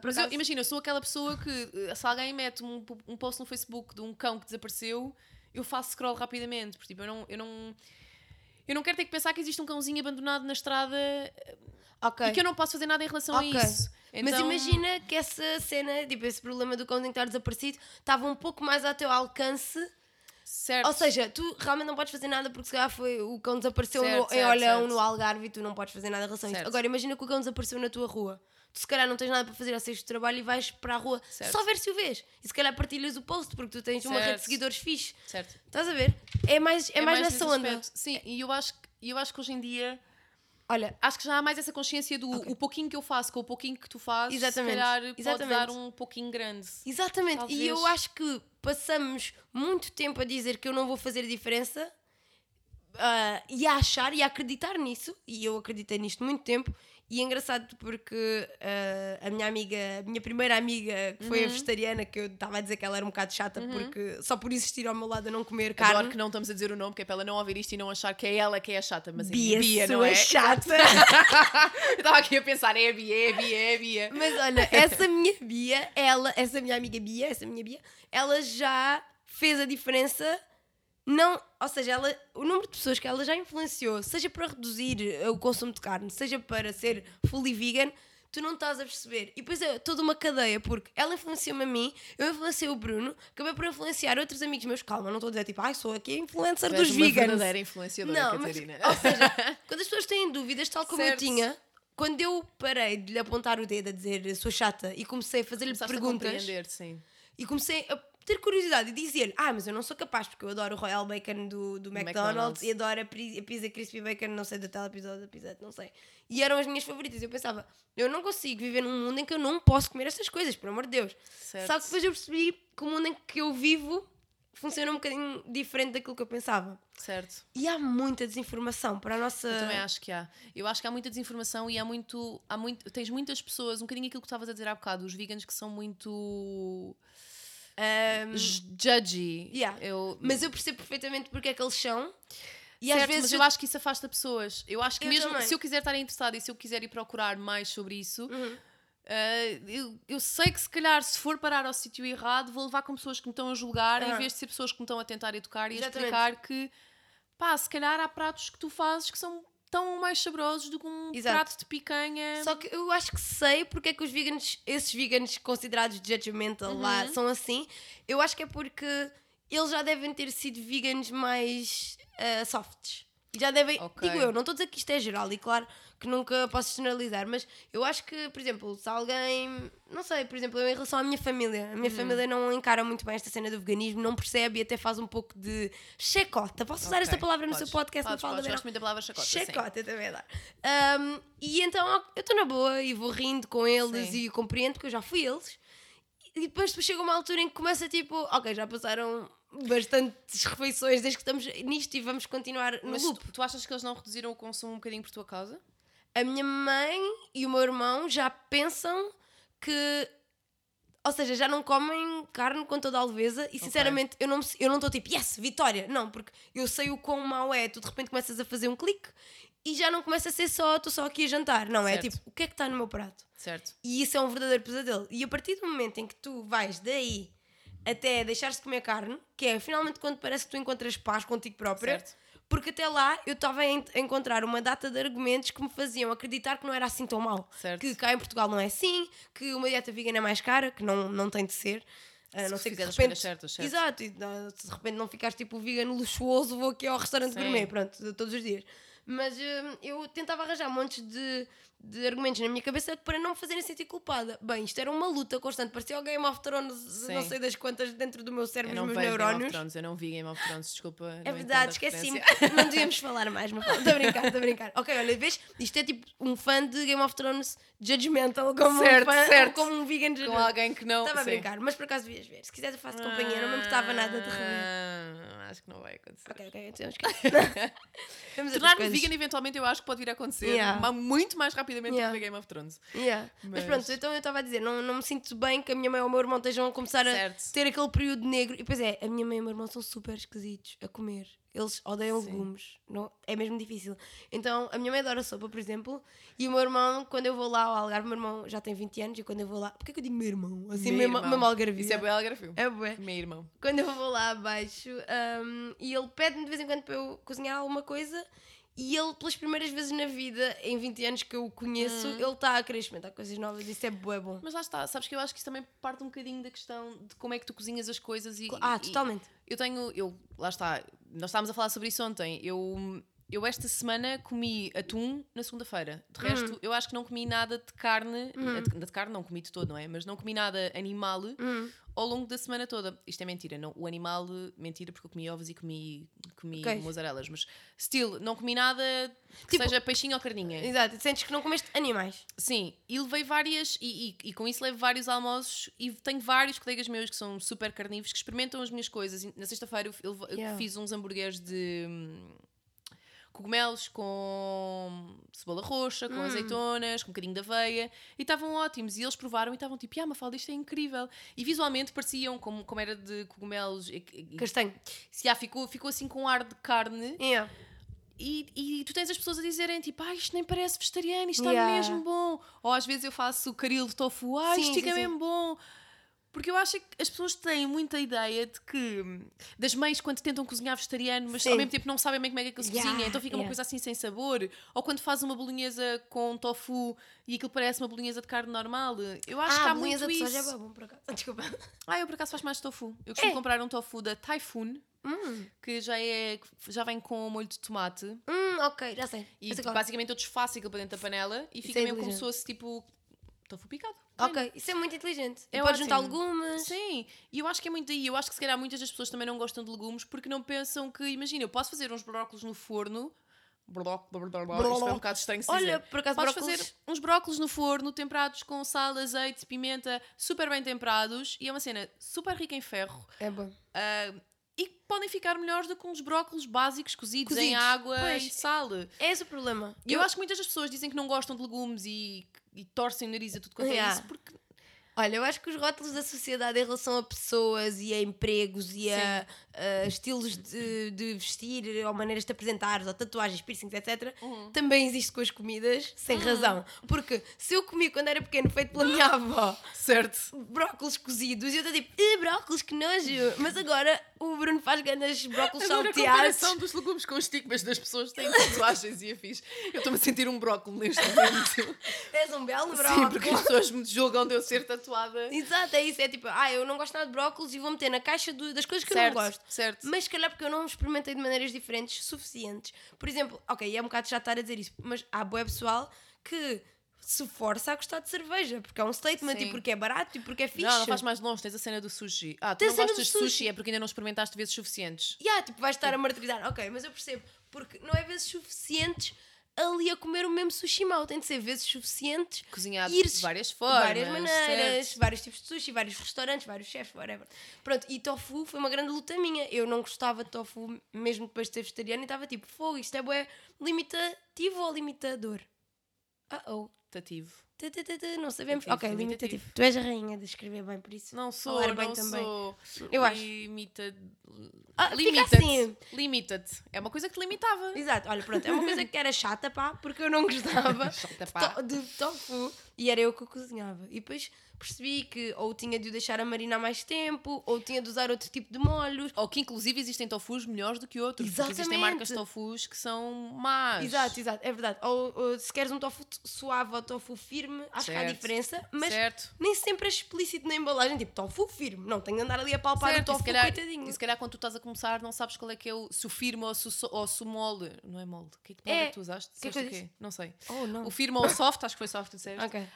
Por Mas eu, imagina, eu sou aquela pessoa que eh, se alguém mete um, um post no Facebook de um cão que desapareceu, eu faço scroll rapidamente. Porque tipo, eu não, eu não. Eu não quero ter que pensar que existe um cãozinho abandonado na estrada eh, ok. e que eu não posso fazer nada em relação Ok. a isso. Mas Então- imagina que essa cena, tipo, esse problema do cãozinho estar desaparecido, estava um pouco mais ao teu alcance. Certo. Ou seja, tu realmente não podes fazer nada porque se calhar foi, o cão desapareceu Certo, no, em certo, Olhão, certo. no Algarve e tu não podes fazer nada em relação a isso. Certo. Agora imagina que o cão desapareceu na tua rua. Tu se calhar não tens nada para fazer ao sexto trabalho e vais para a rua Certo. só ver se o vês. E se calhar partilhas o post porque tu tens uma rede de Certo. seguidores fixe. certo. Estás a ver? É mais, é mais, nesse nessa onda. Sim, e eu acho, que- eu acho que hoje em dia. Olha, Acho que já há mais essa consciência do o pouquinho que eu faço com o pouquinho que tu fazes, Exatamente, se calhar pode exatamente. dar um pouquinho grande. Exatamente, Talvez. e eu acho que passamos muito tempo a dizer que eu não vou fazer diferença ah, e a achar e a acreditar nisso, e eu acreditei nisto muito tempo. E é engraçado porque ah, a minha amiga, a minha primeira amiga, que foi Uhum. a vegetariana, que eu estava a dizer que ela era um bocado chata porque só por existir ao meu lado a não comer Adoro carne. que não estamos a dizer o nome, que é para ela não ouvir isto e não achar que é ela que é a chata, mas Bia, é Bia, não é? chata. Eu estava aqui a pensar, é a Bia, é a Bia, é a Bia. Mas olha, essa minha Bia, ela, essa minha amiga Bia, essa minha Bia, ela já fez a diferença. Não, ou seja, ela, o número de pessoas que ela já influenciou, seja para reduzir eh, o consumo de carne, seja para ser fully vegan, tu não estás a perceber. E depois é toda uma cadeia, porque ela influenciou-me a mim, eu influenciei o Bruno, acabei por influenciar outros amigos meus. Calma, não estou a dizer tipo, ai, sou aqui a influencer dos uma vegans. verdadeira influenciadora, Não, mas, Catarina. ou seja, quando as pessoas têm dúvidas, tal como eu Certo. tinha, quando eu parei de lhe apontar o dedo a dizer sou chata e comecei a fazer-lhe Começaste a perguntas compreender, sim. e comecei a ter curiosidade e dizer ah, mas eu não sou capaz porque eu adoro o Royal Bacon do, do McDonald's, McDonald's. e adoro a, pri- a pizza Crispy Bacon, não sei, do telepisódio da pizza, não sei. E eram as minhas favoritas. Eu pensava, eu não consigo viver num mundo em que eu não posso comer estas coisas, por amor de Deus. Certo. Só que depois eu percebi que o mundo em que eu vivo funciona um bocadinho diferente daquilo que eu pensava. Certo. E há muita desinformação para a nossa. Eu também acho que há. Eu acho que há muita desinformação e há muito, há muito. Tens muitas pessoas, um bocadinho aquilo que estavas a dizer há bocado, os veganos que são muito. J- judgy. yeah. Eu, mas eu percebo perfeitamente porque é que eles são. E certo, às vezes. mas eu acho que isso afasta pessoas. Eu acho que Eu mesmo também. se eu quiser estar interessada e se eu quiser ir procurar mais sobre isso, Uhum. ah, eu, eu sei que se calhar se for parar ao sítio errado, vou levar com pessoas que me estão a julgar em Aham. vez de ser pessoas que me estão a tentar educar e a Exatamente. explicar que pá, se calhar há pratos que tu fazes que são tão mais saborosos do que um Exato. prato de picanha. Só que eu acho que sei porque é que os veganos, esses veganos considerados judgmental lá, Uhum. são assim. Eu acho que é porque eles já devem ter sido veganos mais ah, softs. E já devem, Ok. digo eu, não estou a dizer que isto é geral e claro que nunca posso generalizar, mas eu acho que, por exemplo, se alguém, não sei, por exemplo, eu em relação à minha família, a minha família não encara muito bem esta cena do veganismo, não percebe e até faz um pouco de checota. Posso usar Ok, esta palavra no podes, seu podcast? Podes, não podes, gosto muito da palavra chacota. sim. Checota também dá. Um, e então eu estou na boa e vou rindo com eles Sim. e compreendo porque eu já fui eles. E depois chega uma altura em que começa tipo, ok, já passaram bastantes refeições desde que estamos nisto e vamos continuar no Mas loop. tu, tu achas que eles não reduziram o consumo um bocadinho por tua causa? A minha mãe e o meu irmão já pensam que. Ou seja, já não comem carne com toda a leveza e sinceramente eu não eu não estou tipo, yes, vitória! Não, porque eu sei o quão mau é. Tu de repente começas a fazer um clique e já não começa a ser só, estou só aqui a jantar. Não, é Certo. tipo, o que é que está no meu prato? Certo. E isso é um verdadeiro pesadelo. E a partir do momento em que tu vais daí até deixar-se comer carne, que é finalmente quando parece que tu encontras paz contigo própria, Certo. porque até lá eu estava a en- a encontrar uma data de argumentos que me faziam acreditar que não era assim tão mal. Certo. Que cá em Portugal não é assim, que uma dieta vegana é mais cara, que não, não tem de ser. A Se não ser que de repente. certas, certo. Exato, e, ah, de repente não ficares tipo vegano luxuoso, vou aqui ao restaurante Sim. gourmet, pronto, todos os dias. Mas hum, eu tentava arranjar montes de, de argumentos na minha cabeça para não me fazerem sentir culpada. Bem, isto era uma luta constante, parecia o Game of Thrones, Sim. não sei das quantas dentro do meu Eu cérebro, não nos meus vejo Game of neurónios. Thrones, eu não vi Game of Thrones, desculpa. É não verdade, esqueci-me. Não devíamos falar mais, não Estou a brincar, estou a brincar. Ok, olha, vês? Isto é tipo um fã de Game of Thrones judgmental, como Certo, um fã, certo. como um vegan Com alguém que não. Estava a brincar, mas por acaso devias ver. Se quiseres eu faço companhia, não me importava nada de rever. Ah, Acho que não vai acontecer. Ok, ok, então esquece. Tornar-me vegan eventualmente eu acho que pode vir a acontecer Yeah. muito mais rapidamente Yeah. do que Game of Thrones. Yeah. Mas... Mas- pronto, então eu estava a dizer, não, não me sinto bem que a minha mãe ou o meu irmão estejam a começar a Certo. ter aquele período negro. E depois é, a minha mãe e o meu irmão são super esquisitos a comer. Eles odeiam Sim. legumes. Não, é mesmo difícil. Então, a minha mãe adora sopa, por exemplo, e o meu irmão, quando eu vou lá ao Algarve, o meu irmão já tem 20 anos, e quando eu vou lá. Porquê que eu digo meu irmão? Assim, Meu irmão. mesmo algarvio. Isso é bem algarvio. É bué. Meu irmão. Quando eu vou lá abaixo hum, e ele pede-me de vez em quando para eu cozinhar alguma coisa e ele, pelas primeiras vezes na vida, em 20 anos que eu o conheço, Hum. ele está a querer experimentar coisas novas. Isso é bué bom. Mas lá está, sabes que eu acho que isso também parte um bocadinho da questão de como é que tu cozinhas as coisas e. Ah, e- totalmente. Eu tenho, eu, lá está, nós estávamos a falar sobre isso ontem. Eu, eu esta semana comi atum na segunda-feira. De resto, Hum. eu acho que não comi nada de carne, eh, de, de carne não comi de todo, não é? Mas não comi nada animal Hum. ao longo da semana toda. Isto é mentira, não, o animal, mentira, porque eu comi ovos e comi, comi mozzarelas, mas still, não comi nada que Tipo- seja peixinho ou carninha. Exato, sentes que não comeste animais. Sim, e levei várias, e, e- e com isso levo vários almoços e tenho vários colegas meus que são super carnívoros que experimentam as minhas coisas. E Na sexta-feira eu, eu- eu Yeah. fiz uns hambúrgueres de hum, cogumelos com cebola roxa, com Hum. azeitonas, com um bocadinho de aveia e estavam ótimos. E eles provaram e estavam tipo, ah, Mafalda, isto é incrível. E visualmente pareciam, como, como era de cogumelos, Castanho. se, ah, ficou, ficou assim com um ar de carne. Yeah. E, e tu tens as pessoas a dizerem tipo, ah, isto nem parece vegetariano, isto está Yeah. mesmo bom. Ou às vezes eu faço caril de tofu, ah, Sim, isto sim, fica sim. mesmo bom. Porque eu acho que as pessoas têm muita ideia de que das mães quando tentam cozinhar vegetariano, mas Sim. ao mesmo tempo não sabem bem como é que aquilo se Yeah, cozinha, então fica uma yeah. coisa assim sem sabor. Ou quando faz uma bolonhesa com tofu e aquilo parece uma bolonhesa de carne normal. Eu acho ah, que há muito de isso. soja é bom, por acaso. Desculpa. Ah, eu por acaso faço mais tofu. Eu costumo É. comprar um tofu da Typhoon, Hum, que já, é, já vem com molho de tomate. hum, ok, já sei. E é. basicamente eu desfaço aquilo para dentro da panela e fica é mesmo como se fosse tipo tofu picado. Ok, isso é muito inteligente. É Podes juntar legumes. Sim, e eu acho que é muito daí. Eu acho que se calhar muitas das pessoas também não gostam de legumes porque não pensam que, imagina, eu posso fazer uns brócolos no forno. Bró, bró, bró, Isto é um bocado estranho se Olha, dizer. por acaso, Podes brócolis- fazer uns brócolos no forno, temperados com sal, azeite, pimenta, super bem temperados e é uma cena super rica em ferro. É bom. ah, e podem ficar melhores do que uns brócolos básicos cozidos, em Cozidos, água pois. e sal. É esse o problema. E eu acho que muitas das pessoas dizem que não gostam de legumes e, e torcem o nariz a tudo quanto é isso porque Olha, eu acho que os rótulos da sociedade em relação a pessoas e a empregos e a, a estilos de, de vestir ou maneiras de apresentar ou tatuagens, piercings, etc. Uhum. também existe com as comidas, sem razão. Porque se eu comi quando era pequeno, feito pela minha avó, Certo. brócolos cozidos, e eu estou tipo, "Eh, brócolos, que nojo! Mas agora o Bruno faz grandes brócolos Agora a salteados. comparação dos legumes com estigmas das pessoas têm tatuagens e afins. Eu estou-me a sentir um brócolis neste momento. És um belo Sim, brócolis. porque as pessoas me julgam de eu ser tatuada. Toada. Exato, é isso. É tipo, ah, eu não gosto nada de brócolis e vou meter na caixa do- das coisas que certo, eu não gosto. certo. Mas se calhar porque eu não experimentei de maneiras diferentes suficientes. Por exemplo, ok, é um bocado já estar a dizer isso, mas há boa pessoal que se força a gostar de cerveja, porque é um statement Sim. e porque é barato e porque é fixe. Não, não faz mais longe, tens a cena do sushi. Ah, tu Tem a não gostas de sushi. sushi. é porque ainda não experimentaste vezes suficientes. Yeah, tipo, vais estar a martirizar. Ok, mas eu percebo, porque não é vezes suficientes ali a comer o mesmo sushi mau, tem de ser vezes suficientes Cozinhado ires de várias formas. várias maneiras, certo. vários tipos de sushi, vários restaurantes, vários chefes, whatever. Pronto, e tofu foi uma grande luta minha. Eu não gostava de tofu mesmo depois de ser vegetariana e estava tipo, fogo, isto é bué limitativo ou limitador? Ah, oh. Tativo. Tã, Não sabemos. Limitativo, ok, limitativo. Tu és a rainha de escrever bem, por isso. Não sou, Falar bem não também. sou. Eu acho. Limita... Ah, Limita-te. assim. Limita-te. É uma coisa que te limitava. Exato, olha, pronto, é uma coisa que era chata, pá, porque eu não gostava Chata, de pá. to- de tofu e era eu que o cozinhava. E depois percebi que ou tinha de o deixar a marinar mais tempo, ou tinha de usar outro tipo de molhos. Ou que inclusive existem tofus melhores do que outros. Porque existem Exatamente. marcas de tofus que são más. Exato, exato, é verdade. Ou, ou se queres um tofu suave ou tofu firme, acho que há Certo. diferença, mas Certo. nem sempre é explícito na embalagem, tipo tofu firme. Não, tenho de andar ali a palpar Certo, o e tofu, se calhar, coitadinho. e se calhar quando tu estás a começar não sabes qual é que é o se o firme ou se o, ou se o molde. Não é molde. Que, que molde é, É. que tu usaste? Que o coisa quê? Não sei. Oh, não. O firme ou o soft, acho que foi soft que disseste. Ok.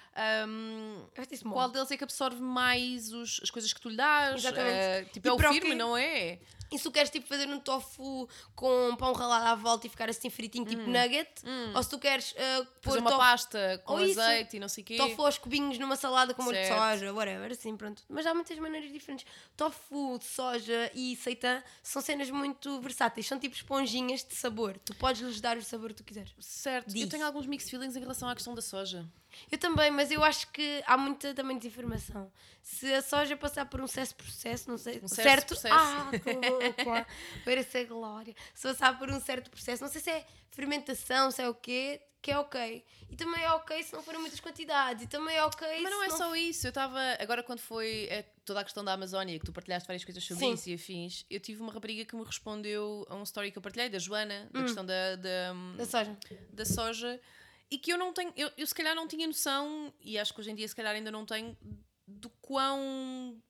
Um, Eu qual deles é que absorve mais os- as coisas que tu lhe dás? Exatamente. Eh, tipo, E é o firme, não é? E se tu queres tipo, fazer um tofu com pão ralado à volta e ficar assim fritinho, tipo nugget, ou se tu queres uh, pôr uma pasta com Ou isso. azeite e não sei o quê. tofu aos cubinhos numa salada com molho de soja, whatever, assim, pronto. Mas há muitas maneiras diferentes. Tofu, de soja e seitan são cenas muito versáteis, são tipo esponjinhas de sabor. Tu podes lhes dar o sabor que tu quiseres. Certo. Eu Diz. tenho alguns mixed feelings em relação à questão da soja. Eu também, mas eu acho que há muita também desinformação. Se a soja passar por um certo processo, não sei, Um certo, certo processo. ah, louca, para a glória. Se passar por um certo processo, não sei se é fermentação, se é o quê, que é ok. E também é ok se não forem muitas quantidades. E também é ok Mas não é só isso. Eu estava. Agora, quando foi eh, toda a questão da Amazónia, que tu partilhaste várias coisas sobre Sim. isso e afins, eu tive uma rapariga que me respondeu a um story que eu partilhei, da Joana, Hum. da questão da, da, da soja. da soja, e que eu não tenho. Eu, eu se calhar não tinha noção, e acho que hoje em dia se calhar ainda não tenho, do quão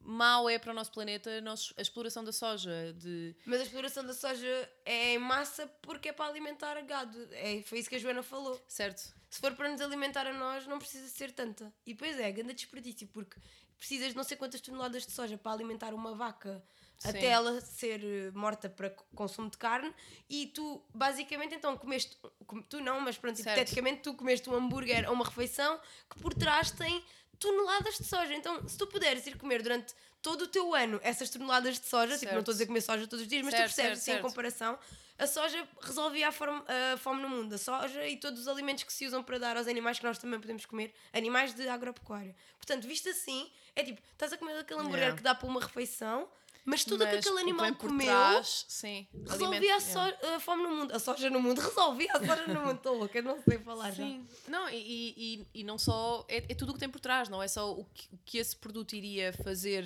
mau é para o nosso planeta a, exploração da soja. De, Mas a exploração da soja é em massa porque é para alimentar gado. É, foi isso que a Joana falou. certo? Se for para nos alimentar a nós, não precisa ser tanta. E depois é, grande desperdício, porque precisas de não sei quantas toneladas de soja para alimentar uma vaca Sim. até ela ser eh, morta para consumo de carne e tu, basicamente, então comeste, com- tu não, mas pronto, Certo. hipoteticamente, tu comeste um hambúrguer ou uma refeição que por trás tem toneladas de soja. Então, se tu puderes ir comer durante todo o teu ano essas toneladas de soja, tipo, não estou a dizer comer soja todos os dias, mas Certo, tu percebes, assim, em comparação, a soja resolvia a, forma- a fome no mundo. A soja e todos os alimentos que se usam para dar aos animais que nós também podemos comer, animais de agropecuária. Portanto, visto assim, é tipo, estás a comer aquele hambúrguer Yeah. que dá para uma refeição, mas tudo o que aquele animal comeu trás, sim, resolvia a, so- a fome no mundo. A soja no mundo resolvia a soja no mundo. Estou louca, não sei falar já. Sim. Não, e, e, e não só. É, é tudo o que tem por trás, não é só o que, o que esse produto iria fazer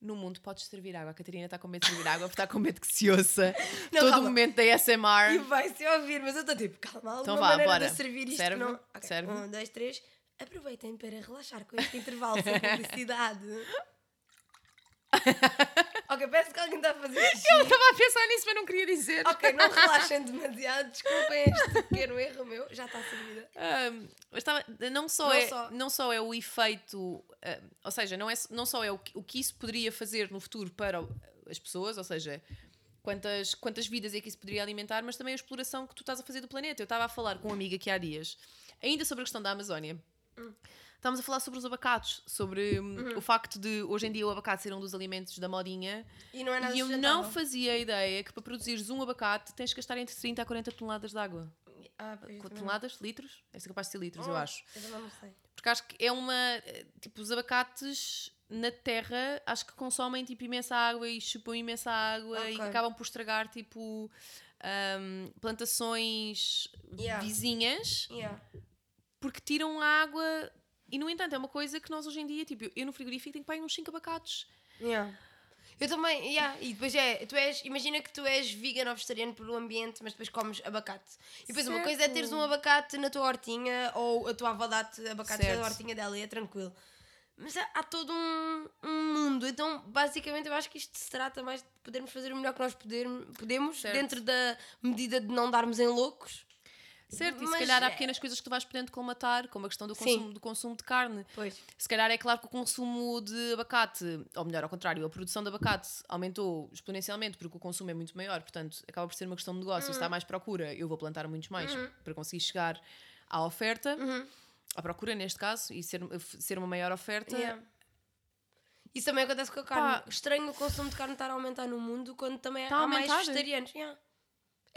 no mundo. Podes servir água. A Catarina está com medo de servir água porque está com medo que se ouça Não, todo o calma. momento da E ASMR. vai-se ouvir, mas eu estou tipo, calma, Então vá, bora. servir isto Serve, não... Ok, serve. Um, dois, três. Aproveitem para relaxar com este intervalo sem publicidade. ok, parece que alguém está a fazer xixi. Eu estava a pensar nisso, mas não queria dizer. Ok, não relaxem demasiado, desculpem este pequeno erro meu, já está servida. Ahm, mas estava- não, só Não é, só. não só é o efeito, ou seja, não, é, não só é o que, o que isso poderia fazer no futuro para as pessoas, ou seja, quantas, quantas vidas é que isso poderia alimentar, mas também a exploração que tu estás a fazer do planeta. Eu estava a falar com uma amiga aqui há dias, ainda sobre a questão da Amazónia. Estávamos a falar sobre os abacates, sobre hum, Uhum. o facto de hoje em dia o abacate ser um dos alimentos da modinha. E não é nada E eu não fazia a ideia que para produzires um abacate tens que gastar entre 30 a 40 toneladas de água. Ah. Toneladas? Litros? É capaz de ser litros, eu Oh, acho. Eu não sei. Porque acho que é uma. eh, Tipo, os abacates na terra acho que consomem tipo imensa água e chupam imensa água e Ok. acabam por estragar tipo ahm, plantações Yeah. vizinhas Yeah. porque tiram a água. E no entanto, é uma coisa que nós hoje em dia, tipo, eu- no frigorífico tenho para aí uns 5 abacates. Yeah. Eu também, yeah. e depois é, tu és, imagina que tu és vegan ou vegetariano pelo ambiente, mas depois comes abacate. E depois uma coisa é teres um abacate na tua hortinha ou a tua avó dá-te abacate Certo. da hortinha dela e é tranquilo. Mas há, há todo um, um mundo. Então, basicamente, eu acho que isto se trata mais de podermos fazer o melhor que nós poder, podemos, Certo. dentro da medida de não darmos em loucos. Certo, e se calhar há é- pequenas coisas que tu vais podendo colmatar, como a questão do consumo, do consumo de carne. Pois. Se calhar é claro que o consumo de abacate, ou melhor, ao contrário, a produção de abacate aumentou exponencialmente porque o consumo é muito maior, portanto acaba por ser uma questão de negócio. Se Uhum. há mais procura, eu vou plantar muitos mais para conseguir chegar à oferta, Uhum. à procura neste caso, e ser, ser uma maior oferta. Yeah. Isso também acontece com a carne. Pá. Estranho o consumo de carne estar a aumentar no mundo quando também Tá há mais vegetarianos. Yeah.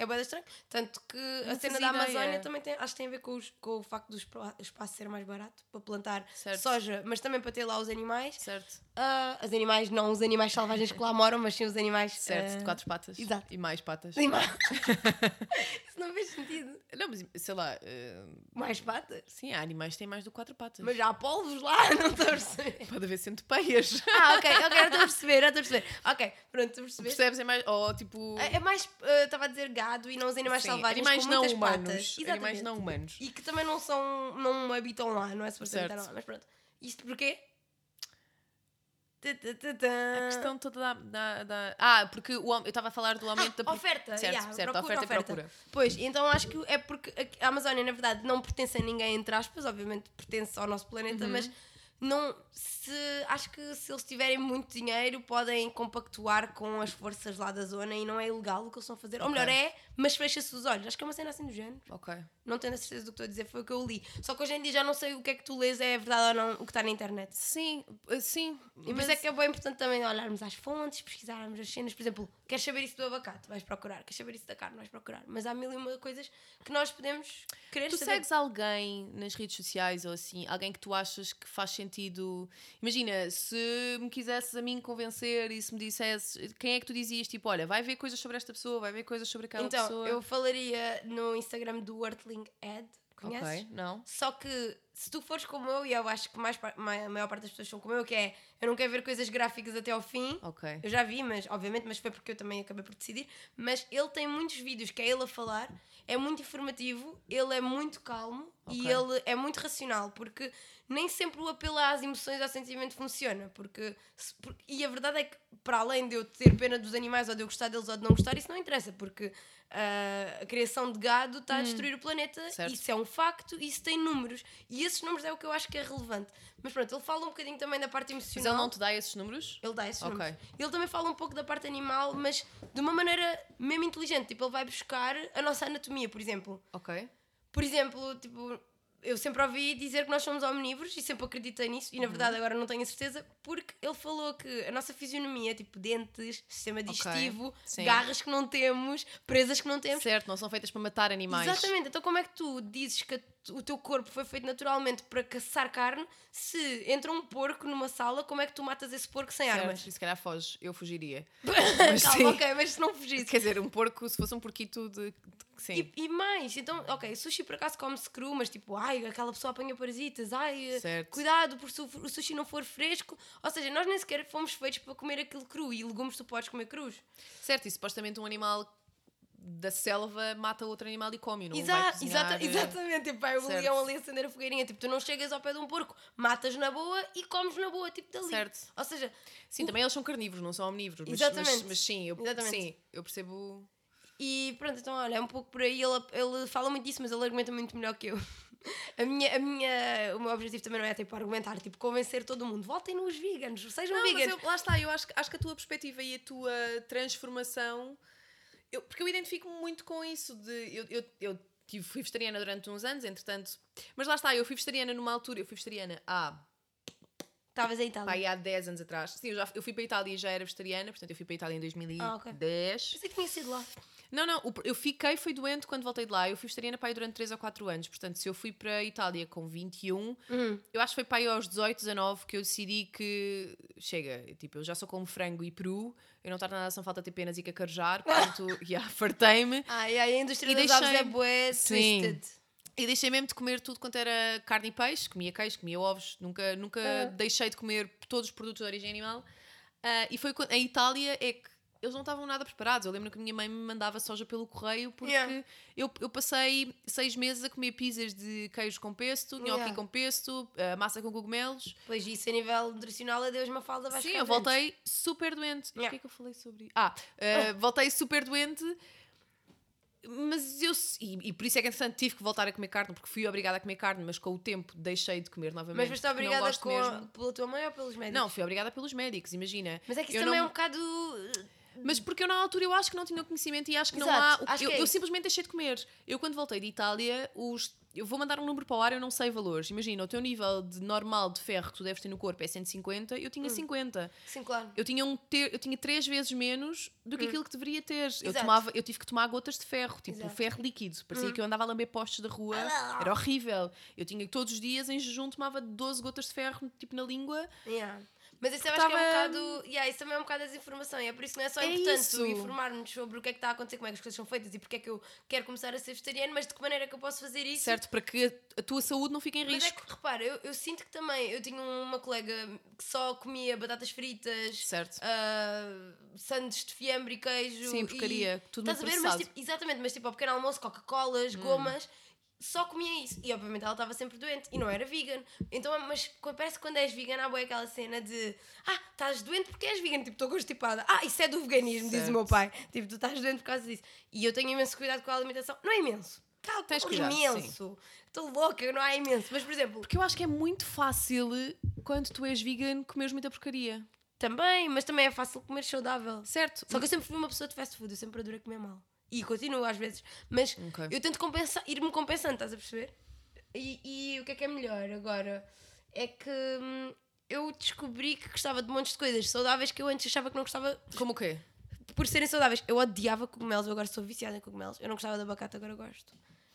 É bem estranho. Tanto que a cena da ideia. Amazónia também tem, acho que tem a ver com, os- com o facto do espa- espaço ser mais barato para plantar Certo. soja, mas também para ter lá os animais. Certo, Ah, os animais, não os animais selvagens que lá moram, mas sim os animais. certo, ah, de quatro patas exato. e mais patas. animais. Isso não faz sentido. Não, mas sei lá, eh, Mais patas. sim, há animais que têm mais do que quatro patas. Mas já há polvos lá, não estou a perceber. Pode haver centopeias. Ah, ok, ok, já estou a perceber, já estou a perceber. Ok, pronto, estou a perceber. Percebes? É mais. Ou tipo. É é mais, estava a dizer gado e não os animais sim, selvagens animais com não muitas humanos. patas. Animais não humanos. E que também não são, não habitam lá, não é suposto habitar lá, mas pronto. Isto porquê? A questão toda da. da- da- Ah, porque o, eu estava a falar do aumento da. pro- Oferta, Certo, yeah, certo, procura, oferta e procura. Pois, então acho que é porque a a Amazónia, na verdade, não pertence a ninguém, entre aspas, obviamente pertence ao nosso planeta, Uhum. mas não se acho que se eles tiverem muito dinheiro podem compactuar com as forças lá da zona e não é ilegal o que eles estão a fazer. Ou Ok. melhor, é, mas fecha-se os olhos. Acho que é uma cena assim do género. Ok. Não tenho a certeza do que estou a dizer, foi o que eu li. Só que hoje em dia já não sei o que é que tu lês, é verdade ou não, o que está na internet. Sim, eh, sim. E por isso é que é bem importante também olharmos às fontes, pesquisarmos as cenas. Por exemplo, queres saber isso do abacate? Vais procurar. Queres saber isso da carne? Vais procurar. Mas há mil e uma coisas que nós podemos querer Tu saber. segues alguém nas redes sociais ou assim, alguém que tu achas que faz sentido. Imagina, se me quisesses a mim convencer e se me dissesses quem é que tu dizias, tipo, olha, vai ver coisas sobre esta pessoa, vai ver coisas sobre aquela Então, pessoa. eu falaria no Instagram do Earthling Ed. Conheces? Ok, não. Só que se tu fores como eu, e eu acho que mais, a maior parte das pessoas são como eu, que é eu não quero ver coisas gráficas até ao fim. Ok. Eu já vi, mas obviamente, mas foi porque eu também acabei por decidir. Mas ele tem muitos vídeos que é ele a falar, é muito informativo, ele é muito calmo e Ok. ele é muito racional, porque nem sempre o apelo às emoções ou ao sentimento funciona. Porque, se- por- e a verdade é que, para além de eu ter pena dos animais ou de eu gostar deles ou de não gostar, isso não interessa, porque a criação de gado está a destruir o planeta, Hum. Certo. isso é um facto, isso tem números. E esses números é o que eu acho que é relevante. Mas pronto, ele fala um bocadinho também da parte Mas emocional. ele não te dá esses números? Ele dá esses Ok. números. Ele também fala um pouco da parte animal, mas de uma maneira mesmo inteligente. Tipo, ele vai buscar a nossa anatomia, por exemplo. Ok. Por exemplo, tipo, eu sempre ouvi dizer que nós somos omnívoros e sempre acreditei nisso, Uhum. e na verdade agora não tenho a certeza, porque ele falou que a nossa fisionomia, tipo dentes, sistema digestivo, Sim. garras que não temos, presas que não temos. Certo, não são feitas para matar animais. Exatamente, então como é que tu dizes que a o teu corpo foi feito naturalmente para caçar carne se entra um porco numa sala, como é que tu matas esse porco sem Certo, armas? se calhar foges, eu fugiria. Calma, sim. ok, mas se não fugisse. Quer dizer, um porco, se fosse um porquito de. de- sim. E, e mais, então, ok, sushi por acaso come-se cru, mas tipo, ai, aquela pessoa apanha parasitas, ai, eh, Certo. cuidado por se o o sushi não for fresco. Ou seja, nós nem sequer fomos feitos para comer aquilo cru e legumes tu podes comer crus. Certo, e supostamente um animal da selva mata outro animal e come, não Exa exata- eh, exatamente, tipo, vai o certo. leão ali acender a fogueirinha, tipo, tu não chegas ao pé de um porco, matas na boa e comes na boa, tipo, dali. Certo. Ou seja, Sim, também eles são carnívoros, não são omnívoros. Mas, Exatamente. Mas, mas sim, eu, Exatamente. sim, eu percebo. E pronto, então olha, é um pouco por aí. Ele, ele fala muito disso, mas ele argumenta muito melhor que eu. A minha, a minha, o meu objetivo também não é tipo argumentar, tipo convencer todo mundo. Votem nos veganos, sejam Não, mas veganos. eu- lá está, eu acho, acho que a tua perspectiva e a tua transformação. Eu, porque eu identifico-me muito com isso. De, eu, eu, eu tive, fui vegetariana durante uns anos, entretanto. Mas lá está, eu fui vegetariana numa altura, eu fui vegetariana há, Estavas em Itália. pá, aí há 10 anos atrás. Sim, eu, já, eu fui para a Itália e já era vegetariana, portanto eu fui para a Itália em 2010. Ah, ok. Pensei que tinha sido lá. Não, não, eu fiquei, fui doente quando voltei de lá. Eu fui vegetariana para aí durante 3 ou 4 anos. Portanto, se eu fui para a Itália com 21, Uhum. eu acho que foi para aí aos 18, 19 que eu decidi que chega, tipo, eu já sou como frango e peru, eu não estou nada são falta ter penas e cacarejar, portanto, já, fartei-me. Ah, e aí a indústria E das aves é bué Sim. twisted. E deixei mesmo de comer tudo quanto era carne e peixe, comia queijo, comia ovos, nunca, nunca Ah. deixei de comer todos os produtos de origem animal. Ah, e foi quando, em Itália é que eles não estavam nada preparados. Eu lembro que a minha mãe me mandava soja pelo correio porque Yeah. eu, eu passei seis meses a comer pizzas de queijo com pesto, nhoque Yeah. com pesto, eh, massa com cogumelos. Pois isso a nível nutricional, adeus uma falda vai Sim, eu voltei super doente. O Yeah. que é que eu falei sobre isso? Ah, eh, voltei super doente. Mas eu. E, e por isso é que, entretanto, tive que voltar a comer carne, porque fui obrigada a comer carne, mas com o tempo deixei de comer novamente. Mas foste obrigada gosto com a- mesmo. pela tua mãe ou pelos médicos? Não, fui obrigada pelos médicos, imagina. Mas é que isso Eu também não- é um bocado. Mas porque eu na altura eu acho que não tinha o conhecimento e acho que não Exato, há. acho eu, que é eu simplesmente deixei de comer. Eu quando voltei de Itália, os. Eu vou mandar um número para o ar, eu não sei valores. Imagina, o teu nível de normal de ferro que tu deves ter no corpo é 150, eu Hum. tinha 50. Sim, claro. Eu tinha, um ter, eu tinha três vezes menos do que aquilo que deveria ter. Eu, Hum. Tomava, eu tive que tomar gotas de ferro, tipo. Hum. ferro líquido. Parecia que eu andava a lamber postes da rua. Era horrível. Eu tinha todos os dias em jejum, tomava 12 gotas de ferro, tipo na língua. Yeah. Mas isso eu acho que é um Tava- bocado. Yeah, isso também é um bocado desinformação. E é por isso que não é só É importante informar-nos sobre o que é que está a acontecer, como é que as coisas são feitas e porque é que eu quero começar a ser vegetariano, mas de que maneira é que eu posso fazer isso. Certo? Para que a, tua saúde não fique em Mas é risco. que, repara, eu, eu sinto que também eu tinha uma colega que só comia batatas fritas, Certo. uh, sandes de fiambre e queijo. Sim, e- porcaria, tudo Estás muito a ver? Mas, tipo, exatamente, mas tipo ao pequeno almoço, Coca-Colas, gomas. Só comia isso. E obviamente ela estava sempre doente. E não era vegan. Então, mas parece que quando és vegan há boa aquela cena de Ah, estás doente porque és vegan. Tipo, estou constipada. Ah, isso é do veganismo, diz o Certo. meu pai. Tipo, tu estás doente por causa disso. E eu tenho imenso cuidado com a alimentação. Não é imenso. Calma, Tens cuidado, imenso. Estou louca, não há imenso. Mas, por exemplo, Porque eu acho que é muito fácil, quando tu és vegan, comeres muita porcaria. também, mas também é fácil comer saudável. Certo? Só que eu sempre fui uma pessoa de fast food, eu sempre adorei comer mal. E continuo às vezes. Mas Ok. eu tento compensar, ir-me compensando, estás a perceber? E, e o que é que é melhor agora? É que hum, eu descobri que gostava de montes de coisas saudáveis que eu antes achava que não gostava Como o quê? por serem saudáveis. Eu odiava cogumelos, eu agora sou viciada em cogumelos. Eu não gostava de abacate, agora gosto.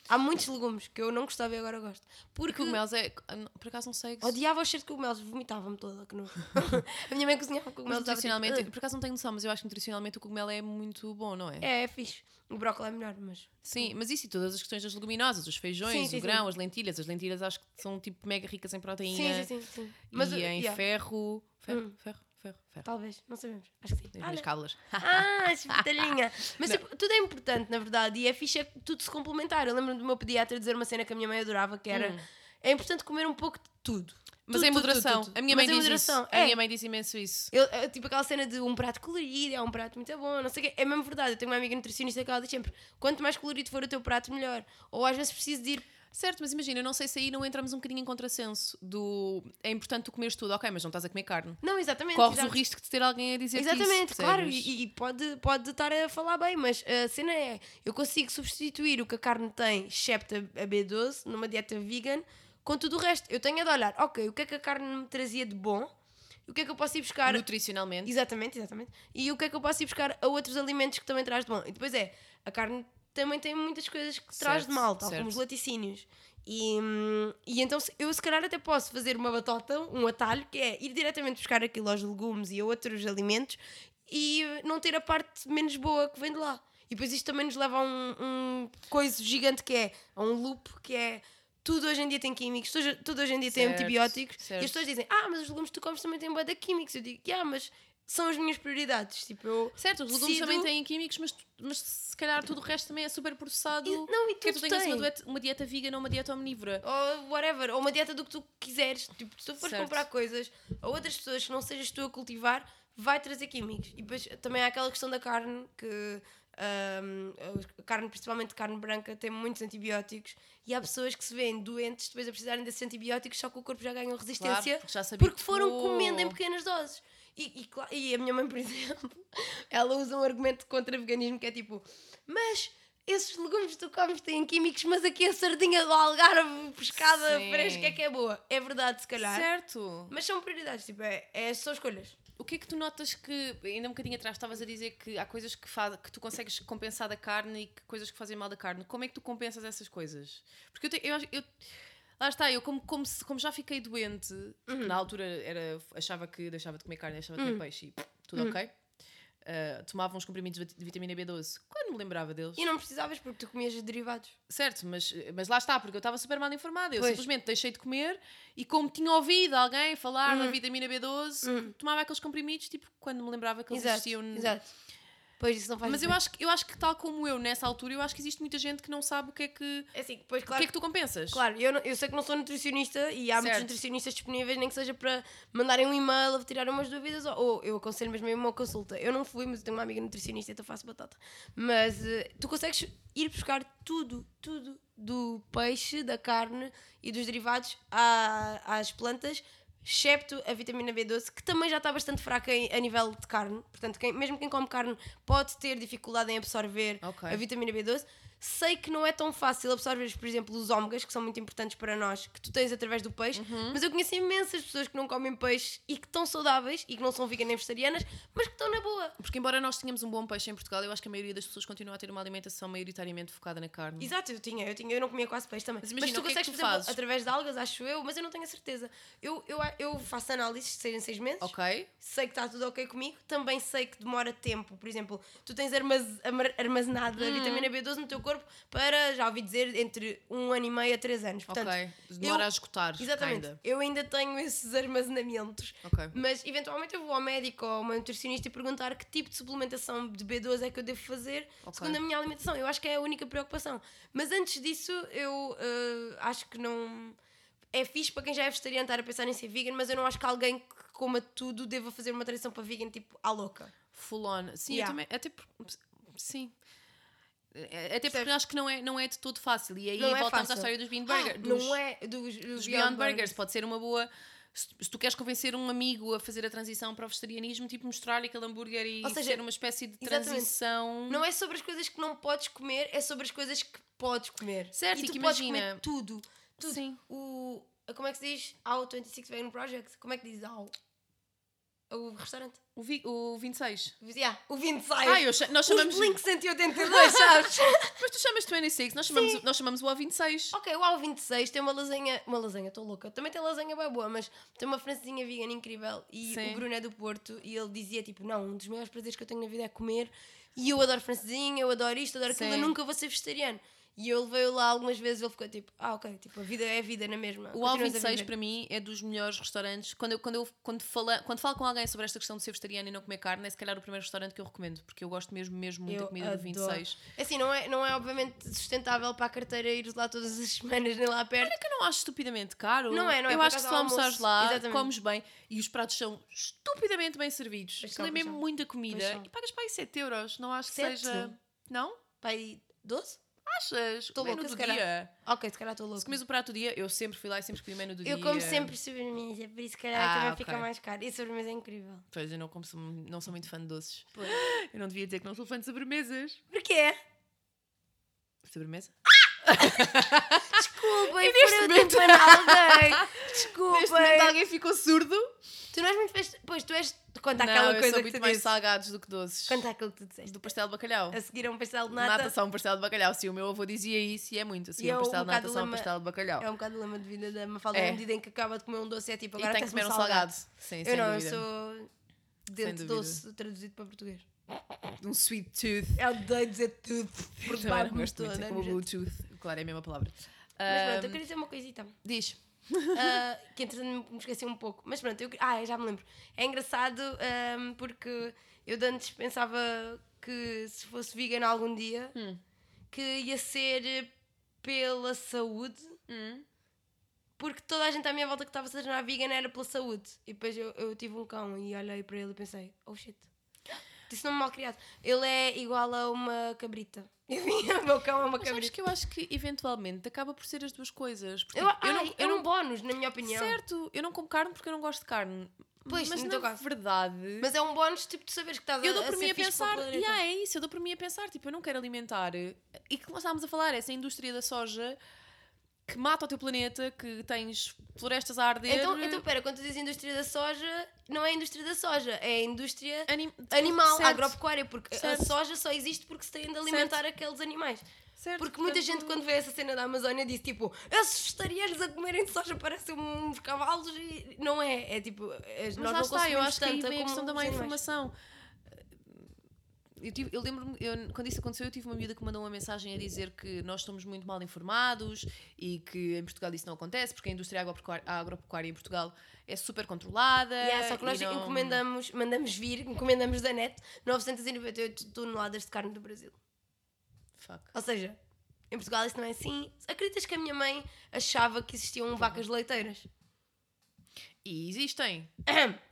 Há muitos legumes que eu não gostava e agora gosto. Porque Cogumelos é. Por acaso não sei. odiava o cheiro de cogumelos, vomitava-me toda. Que não... a minha mãe cozinhava Mas cogumelos. tipo, nutricionalmente, por acaso não tenho noção, mas eu acho que nutricionalmente o cogumelo é muito bom, não é? É, é fixe. O brócolis é melhor, mas. Sim, mas isso e todas as questões das leguminosas, os feijões, Sim, sim, o grão, as lentilhas. As lentilhas acho que são tipo mega ricas em proteína Sim, sim, sim. sim. e uh, em yeah, ferro. Ferro, Hum. ferro, ferro, ferro. Talvez, não sabemos. Acho que sim. As minhas Olha. cábulas. Ah, espetalhinha. Mas tipo, tudo é importante, na verdade, e é fixe é tudo se complementar. Eu lembro do meu pediatra dizer uma cena que a minha mãe adorava, que era é importante comer um pouco de tudo. Mas Tudo, em tudo, tudo, moderação. tudo. A minha Mas mãe em diz isso. A é. minha mãe disse imenso isso. Eu, é tipo aquela cena de um prato colorido, é um prato muito bom, não sei o quê. É mesmo verdade. Eu tenho uma amiga nutricionista que ela diz sempre: quanto mais colorido for o teu prato, melhor. Ou às vezes preciso de ir. Certo, mas imagina, eu não sei se aí não entramos um bocadinho em contrassenso do é importante tu comeres tudo, ok, mas não estás a comer carne. Não, exatamente. Corres exato. o risco de ter alguém a dizer Exatamente, isso, claro, e, e pode, pode estar a falar bem, mas a cena é: eu consigo substituir o que a carne tem, excepto a a B12, numa dieta vegan, com tudo o resto. Eu tenho é de olhar, ok, o que é que a carne me trazia de bom, o que é que eu posso ir buscar. Nutricionalmente. Exatamente, exatamente. E o que é que eu posso ir buscar a outros alimentos que também traz de bom. E depois é, a carne também tem muitas coisas que traz de Certo, mal, tal certo. como os laticínios. E, e então eu se calhar até posso fazer uma batota, um atalho, que é ir diretamente buscar aquilo aos legumes e a outros alimentos e não ter a parte menos boa que vem de lá. E depois isto também nos leva a um, um coisa gigante que é a um loop que é tudo hoje em dia tem químicos, tudo, hoje em dia tem Certo, antibióticos certo. e as pessoas dizem, ah, mas os legumes que tu comes também têm bué de químicos. Eu digo, yeah, mas são as minhas prioridades. Tipo, eu Certo, os legumes também têm químicos, mas, mas se calhar tudo o resto também é super processado. E- não, e tudo tu tenhas tem. uma dieta, uma dieta vegan ou uma dieta omnívora. ou whatever, ou uma dieta do que tu quiseres. Tipo, se tu fores comprar coisas a outras pessoas que não sejas tu a cultivar, vai trazer químicos. E depois também há aquela questão da carne que. hum, a carne, principalmente carne branca, tem muitos antibióticos e há pessoas que se veem doentes depois a precisarem desses antibióticos só que o corpo já ganhou resistência porque já porque foram comendo em pequenas doses. E, e, e a minha mãe, por exemplo, ela usa um argumento contra veganismo que é tipo: Mas esses legumes que tu comes têm químicos, mas aqui a sardinha do Algarve pescada Sim. fresca é que é boa. É verdade, se calhar. Certo. Mas são prioridades, tipo, é, é, são escolhas. O que é que tu notas que, ainda um bocadinho atrás, estavas a dizer que há coisas que, faz, que tu consegues compensar da carne e que coisas que fazem mal da carne. Como é que tu compensas essas coisas? Porque eu, te- eu, eu- lá está, eu como, como, se- como já fiquei doente, Uhum. na altura era, achava que deixava de comer carne, deixava de comer peixe e tudo Uhum. ok. Ah, tomava uns comprimidos de vit- de vitamina B12 quando me lembrava deles. E não precisavas porque tu comias derivados. Certo, mas, mas lá está, porque eu estava super mal informada. Eu Pois. simplesmente deixei de comer e, como tinha ouvido alguém falar Uhum. da vitamina B12, tomava aqueles comprimidos, tipo, quando me lembrava que eles Exato, existiam. exato. Pois isso não faz Mas eu acho, que- eu acho que, tal como eu, nessa altura, eu acho que existe muita gente que não sabe o que é que, É assim, depois, o claro, que, é que tu compensas. Claro, eu, não- eu sei que não sou nutricionista e há muitos Certo. nutricionistas disponíveis, nem que seja para mandarem um e-mail tirar umas dúvidas, ou, ou eu aconselho mesmo uma consulta. Eu não fui, mas eu tenho uma amiga nutricionista, então faço batata. Mas eh, tu consegues ir buscar tudo, tudo do peixe, da carne e dos derivados à- às plantas, excepto a vitamina B12, que também já está bastante fraca em- a nível de carne. Portanto, quem- mesmo quem come carne pode ter dificuldade em absorver Ok. a vitamina B12. Sei que não é tão fácil absorver, por exemplo, os ômegas, que são muito importantes para nós, que tu tens através do peixe, Uhum. mas eu conheço imensas pessoas que não comem peixe e que estão saudáveis e que não são veganas nem vegetarianas, mas que estão na boa. Porque embora nós tenhamos um bom peixe em Portugal, eu acho que a maioria das pessoas continua a ter uma alimentação maioritariamente focada na carne. Exato, eu tinha, eu tinha, eu não comia quase peixe também. Mas Mas, imagina, tu o que é consegues, tu por exemplo, através de algas, acho eu, mas eu não tenho a certeza. Eu, eu, eu faço análises de seis em seis meses. Ok? sei que está tudo ok comigo, também sei que demora tempo. Por exemplo, tu tens armazenada Hum. vitamina B12 no teu corpo para, já ouvi dizer, entre um ano e meio a três anos. Portanto, ok. Demora eu- a esgotar. Exatamente. kinda. Eu ainda tenho esses armazenamentos. Mas eventualmente eu vou ao médico ou a uma nutricionista e perguntar que tipo de suplementação de B12 é que eu devo fazer Ok. segundo a minha alimentação. Eu acho que é a única preocupação. Mas antes disso, eu eh, acho que não. É fixe para quem já é vegetariano estar a pensar em ser vegan, mas eu não acho que alguém que coma tudo deva fazer uma transição para vegan tipo à louca. Full on. Sim, Yeah. eu também. Até por- Sim. É- Até porque acho que não é, não é de todo fácil. E aí Não é voltamos à fácil. história dos Bean Ah, Burger. dos, não é dos, dos dos Beyond Burgers. Pode ser uma boa. Se, se tu queres convencer um amigo a fazer a transição para o vegetarianismo, tipo mostrar-lhe aquele hambúrguer e Ou seja, ser uma espécie de exatamente. transição. Não é sobre as coisas que não podes comer, é sobre as coisas que podes comer. Certo, e e tu que podes imagina- comer tudo. tudo. Sim. O, como é que se diz? AO 26 Vegan Project? Como é que diz AO? O restaurante? O, vi, o 26. Yeah, o 26. Ah, eu, nós chamamos. Os Blink 182, sabes? Mas tu chamas 26, nós chamamos, nós chamamos o A26. ok, o AO 26 tem uma lasanha. Uma lasanha, estou louca. Também tem lasanha bem boa, mas tem uma francesinha vegan incrível. E Sim. o Bruno é do Porto e ele dizia: tipo, não, um dos maiores prazeres que eu tenho na vida é comer. E eu adoro francesinha, eu adoro isto, adoro aquilo, eu nunca vou ser vegetariano. E ele veio lá algumas vezes e ele ficou tipo, ah, ok, tipo, a vida é a vida na mesma. O Continuas a A26 viver. para mim é dos melhores restaurantes. Quando eu, quando, eu, quando, fala, quando falo com alguém sobre esta questão de ser vegetariano e não comer carne, é se calhar o primeiro restaurante que eu recomendo, porque eu gosto mesmo, mesmo muito da Eu comida do adoro. 26. É Assim, não é, não é obviamente sustentável para a carteira ir lá todas as semanas nem lá perto. É que eu não acho estupidamente caro. Não é, não é, Eu acho que se almoçares lá, exatamente. comes bem e os pratos são estupidamente bem servidos. Aquilo é mesmo muita comida e pagas para aí 7 euros. Não acho que Sete? seja. Não? Pai, 12? Achas? Menu louca, se calhar. Ok, se calhar estou Se louca. comes o prato do dia, eu sempre fui lá e sempre escolhi o menu do dia. Eu como sempre sobremesa, por isso se calhar Ah, também ok. fica mais caro. E sobremesa é incrível. Pois eu não, como sou- não sou muito fã de doces. Pois. Eu não devia dizer que não sou fã de sobremesas. Porquê? Sobremesa? Desculpem, neste por eu momento- ter panado alguém. Neste momento alguém ficou surdo. Tu não és muito. Pois, tu és. Conta não, aquela eu coisa sou que muito mais dizes. salgados do que doces. Conta aquilo que tu disseste. Do pastel de bacalhau. A seguir a um pastel de nata. Natação, um pastel de bacalhau. Sim, o meu avô dizia isso e é muito. Assim, E é um um pastel de bocado natação, um lema- pastel de bacalhau. É um bocado o lema de vida da Mafalda É. na medida em que acaba de comer um doce é tipo e agora tem que comer um salgado. Sim, Eu não, dúvida. eu sou dente doce traduzido para português. Um sweet tooth. É o dizer tudo. Porque vai não gosto muito, é como Bluetooth. Claro, é a mesma palavra. Mas pronto, eu queria dizer uma coisita. Diz. Ah, que entretanto me esqueci um pouco. Mas pronto, eu, ah, já me lembro. É engraçado ahm, porque eu de antes pensava que se fosse vegan algum dia, Hum. que ia ser pela saúde, Hum. porque toda a gente à minha volta que estava a se tornar vegan era pela saúde. E depois eu, eu tive um cão e olhei para ele e pensei, oh shit. Disse nome mal criado. Ele é igual a uma cabrita. Eu o meu cão é uma Mas cabrita. que eu acho que eventualmente acaba por ser as duas coisas. Porque Eu, eu ai, não, é eu um não bónus, na minha opinião. Certo, eu não como carne porque eu não gosto de carne. Pois, mas na caso. verdade, Mas é um bónus, tipo, de saberes que estás eu a, dou a por mim a pensar, planeta. yeah, é isso, eu dou por mim a pensar, tipo, eu não quero alimentar. E que nós estávamos a falar, essa indústria da soja que mata o teu planeta, que tens florestas a arder. Então, então, pera, quando tu dizes indústria da soja, não é a indústria da soja, é a indústria anim- animal, certo, agropecuária, porque Certo. a soja só existe porque se tem de alimentar aqueles animais. certo, Porque muita portanto, gente, quando vê essa cena da Amazónia, diz tipo, esses vegetarianos a comerem soja parecem uns cavalos e não é. É tipo, Mas nós lá não está, eu acho que a questão da má informação. Eu, tive- eu lembro-me, eu- quando isso aconteceu, eu tive uma miúda que mandou uma mensagem a dizer que nós estamos muito mal informados e que em Portugal isso não acontece, porque a indústria agropecuária, a agropecuária em Portugal é super controlada. Yeah, só que nós não- encomendamos, mandamos vir, encomendamos da net 998 toneladas de carne do Brasil. Fuck. Ou seja, em Portugal isso não é assim. Acreditas que a minha mãe achava que existiam vacas leiteiras? E existem.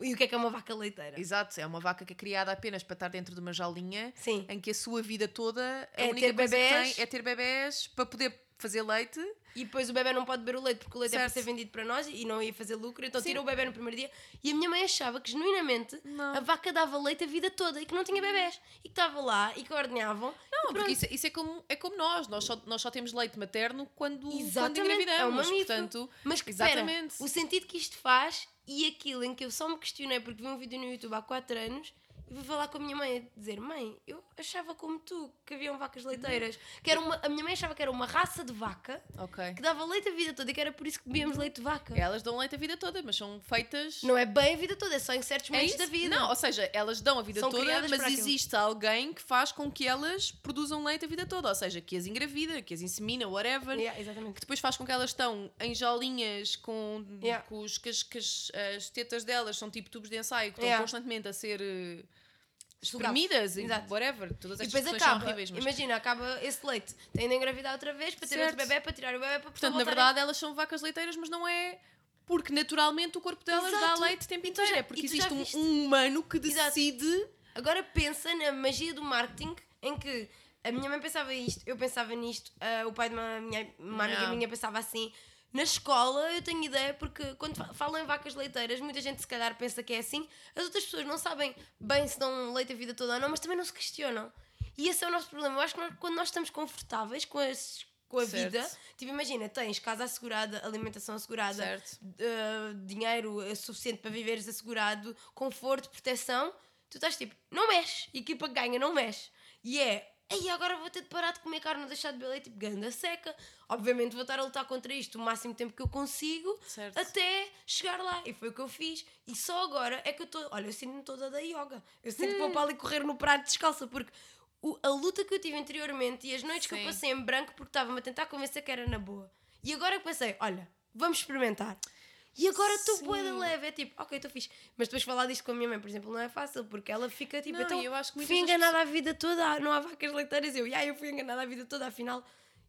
E o que é que é uma vaca leiteira? Exato, é uma vaca que é criada apenas para estar dentro de uma jaulinha Sim. em que a sua vida toda a É única ter coisa bebés. que tem é ter bebés para poder fazer leite. E depois o bebê não pode beber o leite porque o leite é para Certo. ser vendido para nós e não ia fazer lucro, então Sim. tirou o bebê no primeiro dia. E a minha mãe achava que genuinamente Não. a vaca dava leite a vida toda e que não tinha bebés. E que estava lá e que ordenhavam. Não, porque isso, isso é, como, é como nós. Nós só, nós só temos leite materno quando, quando engravidamos. é um. Portanto, Mas que exatamente. o sentido que isto faz e aquilo em que eu só me questionei porque vi um vídeo no YouTube há 4 anos e fui falar com a minha mãe a dizer: Mãe, eu achava como tu que haviam vacas leiteiras. Que era uma, a minha mãe achava que era uma raça de vaca Ok. que dava leite a vida toda e que era por isso que bebíamos leite de vaca. Elas dão leite a vida toda, mas são feitas. Não é bem a vida toda, é só em certos É momentos da vida. Não, ou seja, elas dão a vida São toda, mas existe alguém que faz com que elas produzam leite a vida toda. Ou seja, que as engravida, que as insemina, whatever. Yeah, exatamente. Que depois faz com que elas estão em jolinhas com, Yeah. com os, que, as, que as, as tetas delas são tipo tubos de ensaio que estão Yeah. constantemente a ser eh. Espremidas e Exato. whatever. Todas E depois acaba, horríveis. Mas, imagina, acaba esse leite, tem de engravidar outra vez para ter Certo. outro bebê, para tirar o bebê, para portanto, na verdade, elas são vacas leiteiras, mas não é porque naturalmente o corpo delas Exato. dá leite o tempo inteiro. É porque existe um, um humano que Exato. decide. Agora pensa na magia do marketing em que a minha mãe pensava isto, eu pensava nisto, ah, o pai de uma, minha, uma amiga minha pensava assim. Na escola eu tenho ideia porque quando fa- falam em vacas leiteiras, muita gente se calhar pensa que é assim. As outras pessoas não sabem bem se dão leite a vida toda ou não, mas também não se questionam. E esse é o nosso problema. Eu acho que nós- quando nós estamos confortáveis com, as, com a Certo. vida, tipo, imagina, tens casa assegurada, alimentação assegurada, uh, dinheiro eh, suficiente para viveres assegurado, conforto, proteção, tu estás tipo, não mexe, equipa que ganha, não mexe. E é, ei, agora vou ter de parar de comer carne, deixar de beber leite, tipo, ganda seca. Obviamente vou estar a lutar contra isto o máximo tempo que eu consigo, Certo. até chegar lá. E foi o que eu fiz. E só agora é que eu estou, olha, eu sinto-me toda da yoga. Eu sinto que vou para ali correr no prato descalça, porque o- a luta que eu tive anteriormente e as noites que eu Sim. passei em branco porque estava-me a tentar convencer que era na boa. E agora que pensei, olha, vamos experimentar. E agora estou Sim. boa da leve, é tipo, ok, estou fixe. Mas depois falar disto com a minha mãe, por exemplo, não é fácil, porque ela fica tipo, Não, então, eu acho que fui enganada a vida toda, não há vacas leiteiras. Eu, "Ya, eu fui enganada a vida toda, afinal,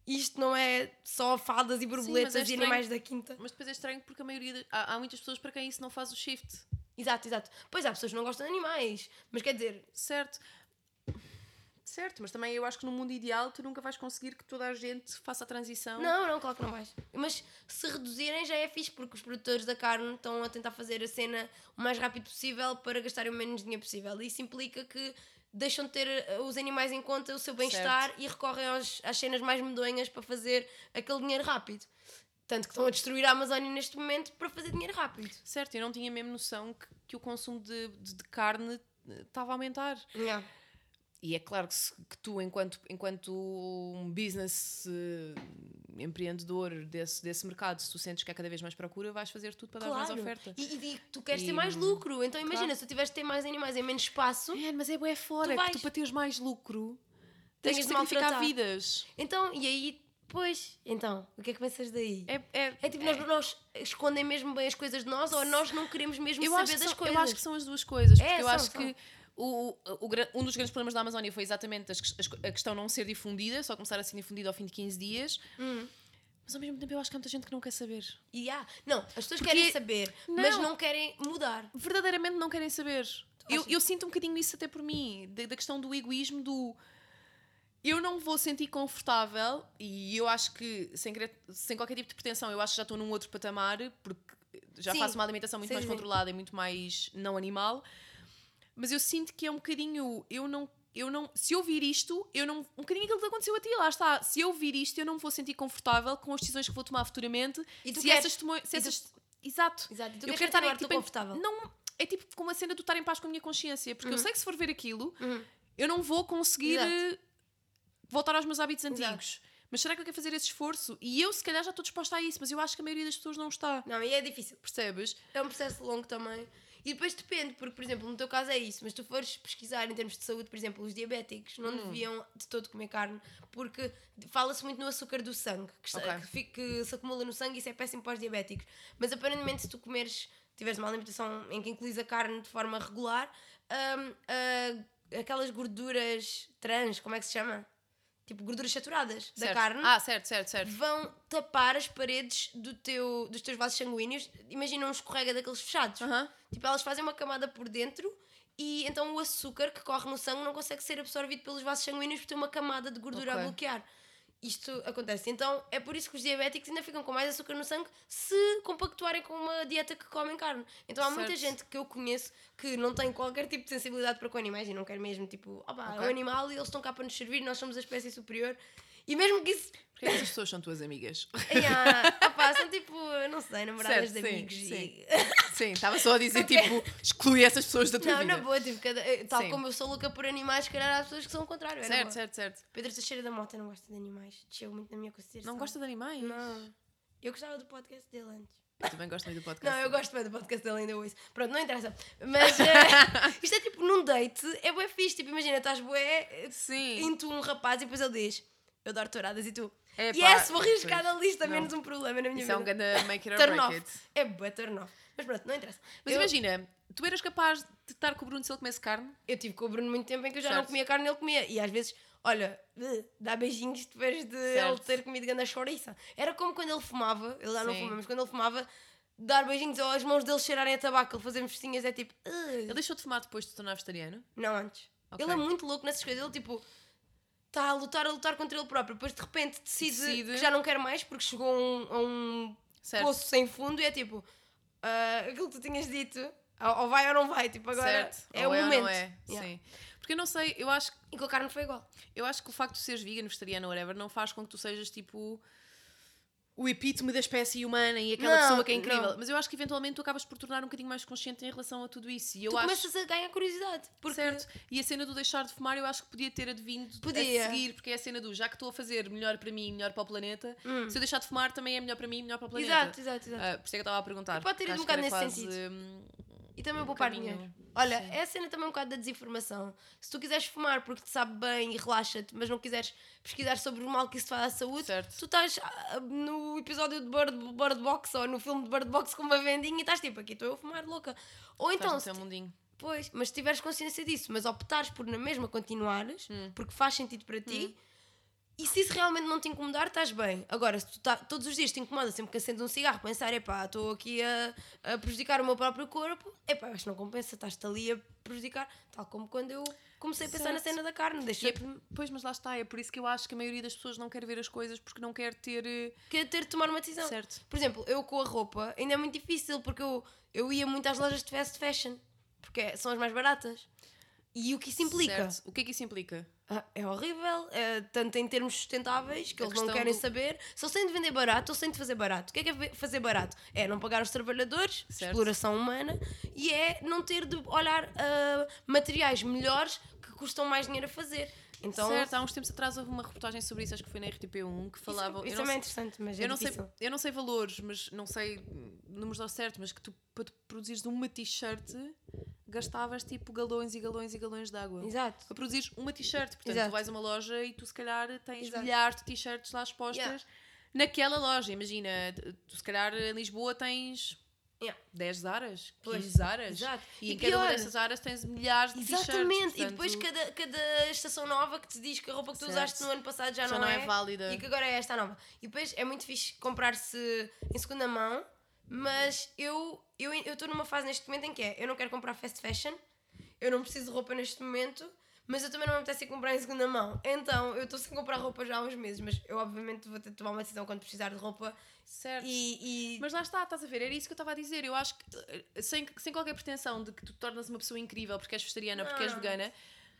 isto não é só fadas e borboletas é e animais da quinta. Mas depois é estranho porque a maioria. de- há, há muitas pessoas para quem isso não faz o shift. Exato, exato. Pois há pessoas que não gostam de animais, mas quer dizer, Certo. Certo, mas também eu acho que no mundo ideal tu nunca vais conseguir que toda a gente faça a transição. Não, não, claro que não vais. Mas se reduzirem já é fixe, porque os produtores da carne estão a tentar fazer a cena o mais rápido possível para gastarem o menos dinheiro possível. Isso implica que deixam de ter eh, os animais em conta, o seu bem-estar e recorrem aos, às cenas mais medonhas para fazer aquele dinheiro rápido. Tanto que estão a destruir a Amazónia neste momento para fazer dinheiro rápido. Certo, eu não tinha mesmo noção que, que o consumo de, de- de carne eh, estava a aumentar. Yeah. E é claro que, se- que tu, enquanto, enquanto um business eh, empreendedor desse, desse mercado, se tu sentes que há cada vez mais procura, vais fazer tudo para dar mais Claro. oferta. E, e- e tu queres E- ter mais lucro. Então imagina, Claro. se tu tiveres de ter mais animais em menos espaço, É, mas é bué fora, Tu é que tu para teres mais lucro tens de sacrificar vidas. então, e aí, pois, então, o que é que pensas daí? É, é, É tipo, nós, nós escondem mesmo bem as coisas de nós ou nós não queremos mesmo saber das são, coisas? eu acho que são as duas coisas, porque É, eu são, acho são. que o, o, o um dos grandes problemas da Amazónia foi exatamente as, as- a questão não ser difundida, só começar a ser difundida ao fim de 15 dias. Hum. Mas ao mesmo tempo eu acho que há muita gente que não quer saber. E há. Não, as pessoas Porque- querem saber, mas Não. não querem mudar. Verdadeiramente não querem saber. Eu, eu sinto um bocadinho isso até por mim, da, da questão do egoísmo, do eu não vou sentir confortável e eu acho que, sem, querer- sem qualquer tipo de pretensão, eu acho que já estou num outro patamar, porque já Sim. faço uma alimentação muito Sim, mais controlada e muito mais não animal, mas eu sinto que é um bocadinho, eu não, eu não, se eu vir isto, eu não, um bocadinho aquilo que aconteceu a ti, lá está, se eu vir isto, eu não me vou sentir confortável com as decisões que vou tomar futuramente, E tu se queres- essas, tomo- se e tu- essas, exato, Exato. Eu quero estar em, tipo, confortável. não, é tipo como a cena do estar em paz com a minha consciência, porque eu sei que se for ver aquilo, Uhum. eu não vou conseguir Exato. eh, voltar aos meus hábitos Exato. antigos. Mas será que eu quero fazer esse esforço? E eu, se calhar, já estou disposta a isso, mas eu acho que a maioria das pessoas não está. Não, e é difícil. Percebes? É um processo longo também. E depois depende, porque, por exemplo, no teu caso é isso, mas tu fores pesquisar em termos de saúde, por exemplo, os diabéticos não Hum. deviam de todo comer carne, porque fala-se muito no açúcar do sangue, que, está- Ok. que fica- que se acumula no sangue e isso é péssimo para os diabéticos. Mas aparentemente, se tu comeres, tiveres uma alimentação em que incluís a carne de forma regular, hum, ah, aquelas gorduras trans, como é que se chama? Tipo, gorduras saturadas da Certo. carne Ah, certo, certo, certo. vão tapar as paredes do teu, dos teus vasos sanguíneos. Imagina um escorrega daqueles fechados. Aham. Tipo, elas fazem uma camada por dentro e então o açúcar que corre no sangue não consegue ser absorvido pelos vasos sanguíneos por ter uma camada de gordura Ok. a bloquear. Isto acontece. Então é por isso que os diabéticos ainda ficam com mais açúcar no sangue se compactuarem com uma dieta que comem carne. Então há muita Certo. gente que eu conheço que não tem qualquer tipo de sensibilidade para com animais e não quer mesmo, tipo, opá, é Ok. um animal e eles estão cá para nos servir, nós somos a espécie superior. E mesmo que isso Porque essas pessoas são tuas amigas. Yeah, opá, são tipo, não sei, namoradas Certo, de sim, amigos sim. e. Sim, estava só a dizer, Ok. tipo, exclui essas pessoas da tua Não, vida. na boa, tipo, cada, eh, tal Sim. como eu sou louca por animais, se calhar há pessoas que são o contrário. é Certo, boa. certo, certo. Pedro Teixeira da Mota não gosta de animais, desceu muito na minha consideração. Não gosta de animais? Não. Eu gostava do podcast dele antes. Eu também gosto muito do podcast. Não, eu gosto bem do podcast dele ainda hoje. Pronto, não interessa. Mas eh, isto é tipo, num date, é bué fixe. Tipo, imagina, estás bué eh, Sim. into um rapaz e depois ele diz: Eu adoro touradas e tu. Epá, yes, vou riscar pois, a lista, não. menos um problema na minha Isso é vida. um grande make it or turn break off. it. É bué turn off. Mas pronto, não interessa. Mas eu, imagina, tu eras capaz de estar com o Bruno se ele comesse carne? eu tive com o Bruno muito tempo em que eu já não Certo. comia carne e ele comia. E às vezes, olha, eh, dá beijinhos depois de ele Certo. ter comido grande chouriça. Era como quando ele fumava, ele já não Sim. fuma, mas quando ele fumava, dar beijinhos ou as mãos dele cheirarem a tabaco, ele fazia festinhas, é tipo. "Ugh". Ele deixou de fumar depois de tornar vegetariano? Não, antes. Ok. Ele é muito louco nessas coisas. Ele, tipo, está a lutar, a lutar contra ele próprio. Depois, de repente, decide, Decide. que já não quer mais porque chegou a um, a um poço sem fundo e é tipo, ah, aquilo que tu tinhas dito, ou ou vai ou não vai. Tipo, agora certo. é Ou o é momento. ou não é? Yeah. Sim. Porque eu não sei, eu acho, E com a carne foi igual. eu acho que o facto de seres vegan, vegetariano, whatever, não faz com que tu sejas tipo o epítome da espécie humana e aquela Não, pessoa que é incrível. não. Mas eu acho que eventualmente tu acabas por tornar um bocadinho mais consciente em relação a tudo isso. E eu tu acho. começas a ganhar curiosidade. Porque Certo. E a cena do deixar de fumar eu acho que podia ter advindo Podia. a seguir, porque é a cena do já que estou a fazer melhor para mim, melhor para o planeta, Hum. se eu deixar de fumar também é melhor para mim, melhor para o planeta. Exato, exato, exato. Ah, por isso é que eu estava a perguntar. E pode ter ido um nesse quase, sentido. hum, E também um poupar caminho. dinheiro. Olha, Sim. é a cena também um bocado da desinformação. Se tu quiseres fumar porque te sabe bem e relaxa-te, mas não quiseres pesquisar sobre o mal que isso faz à saúde, Certo. tu estás ah, no episódio de Bird, Bird Box ou no filme de Bird Box com uma vendinha e estás tipo, aqui estou eu a fumar louca. Ou então, teu mundinho. Pois, mas se tiveres consciência disso, mas optares por na mesma continuares, Hum. porque faz sentido para ti, e se isso realmente não te incomodar, estás bem. Agora, se tu tá, todos os dias te incomoda sempre que acendes um cigarro, pensar, epá, estou aqui a, a prejudicar o meu próprio corpo, epá, acho que não compensa, estás-te ali a prejudicar, tal como quando eu comecei a pensar na Certo. cena da carne, E é- deixa pois, mas lá está, é por isso que eu acho que a maioria das pessoas não quer ver as coisas porque não quer ter. eh, que ter de tomar uma decisão. Certo. Por exemplo, eu com a roupa ainda é muito difícil porque eu, eu ia muito às lojas de fast fashion, porque são as mais baratas. E o que isso implica? Certo. O que é que isso implica? Ah, é horrível, é, tanto em termos sustentáveis, que A eles não querem do- saber. Se eles têm de vender barato, eles têm de fazer barato. O que é que é fazer barato? É não pagar os trabalhadores, Certo. exploração humana, e é não ter de olhar ah, materiais melhores que custam mais dinheiro a fazer. Então, certo, há uns tempos atrás houve uma reportagem sobre isso, acho que foi na RTP1, que isso, falava. isso eu não também é sei- interessante, mas é eu não, sei, eu não sei valores, mas não sei números ao certo, mas que tu para tu produzires uma t-shirt gastavas tipo galões e galões e galões de água. Exato. Para produzires uma t-shirt. Portanto, Exato. tu vais a uma loja e tu se calhar tens Exato. milhares de t-shirts lá expostas Yeah. naquela loja. Imagina, tu se calhar em Lisboa tens Yeah. 10 Zaras, 15 Pois, Zaras. exato. E, E em cada uma pior- dessas Zaras tens milhares de t-shirts. Exatamente, e portanto, depois cada, cada estação nova que te diz que a roupa que tu Certo. usaste no ano passado já, Já não, não é válida. e que agora é esta nova. E depois é muito fixe comprar-se em segunda mão, mas eu eu estou numa fase neste momento em que é, eu não quero comprar fast fashion, eu não preciso de roupa neste momento, mas eu também não me apetece comprar em segunda mão. Então eu estou sem comprar roupa já há uns meses, mas eu obviamente vou ter de tomar uma decisão quando precisar de roupa Certo. e, e Mas lá está, estás a ver, era isso que eu estava a dizer. Eu acho que, eh, sem, sem qualquer pretensão de que tu te tornas uma pessoa incrível porque és vegetariana ou porque és Não. vegana,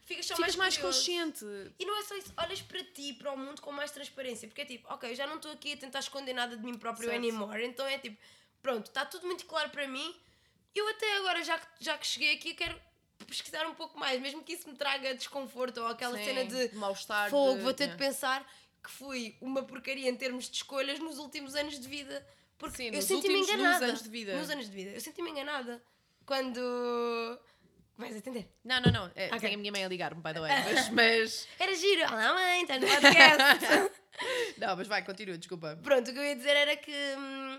ficas só ficas mais, curioso. consciente. E não é só isso, olhas para ti, para o mundo com mais transparência, porque é tipo, ok, eu já não estou aqui a tentar esconder nada de mim próprio Certo. anymore, então é tipo, pronto, está tudo muito claro para mim, eu até agora, já que, já que cheguei aqui, quero pesquisar um pouco mais, mesmo que isso me traga desconforto ou aquela Sim, cena de mal-estar. fogo, de- vou ter de yeah. pensar que fui uma porcaria em termos de escolhas nos últimos anos de vida. Porque Sim, eu senti-me últimos- nos enganada. anos de vida. Nos anos de vida. Eu senti-me enganada. quando. Vais atender. Não, não, não. É, Ok. Tem a minha mãe a ligar-me, by the way. Mas, mas- Era giro. Olá, mãe, estás no podcast. Não, mas vai, continua, desculpa. Pronto, o que eu ia dizer era que hum,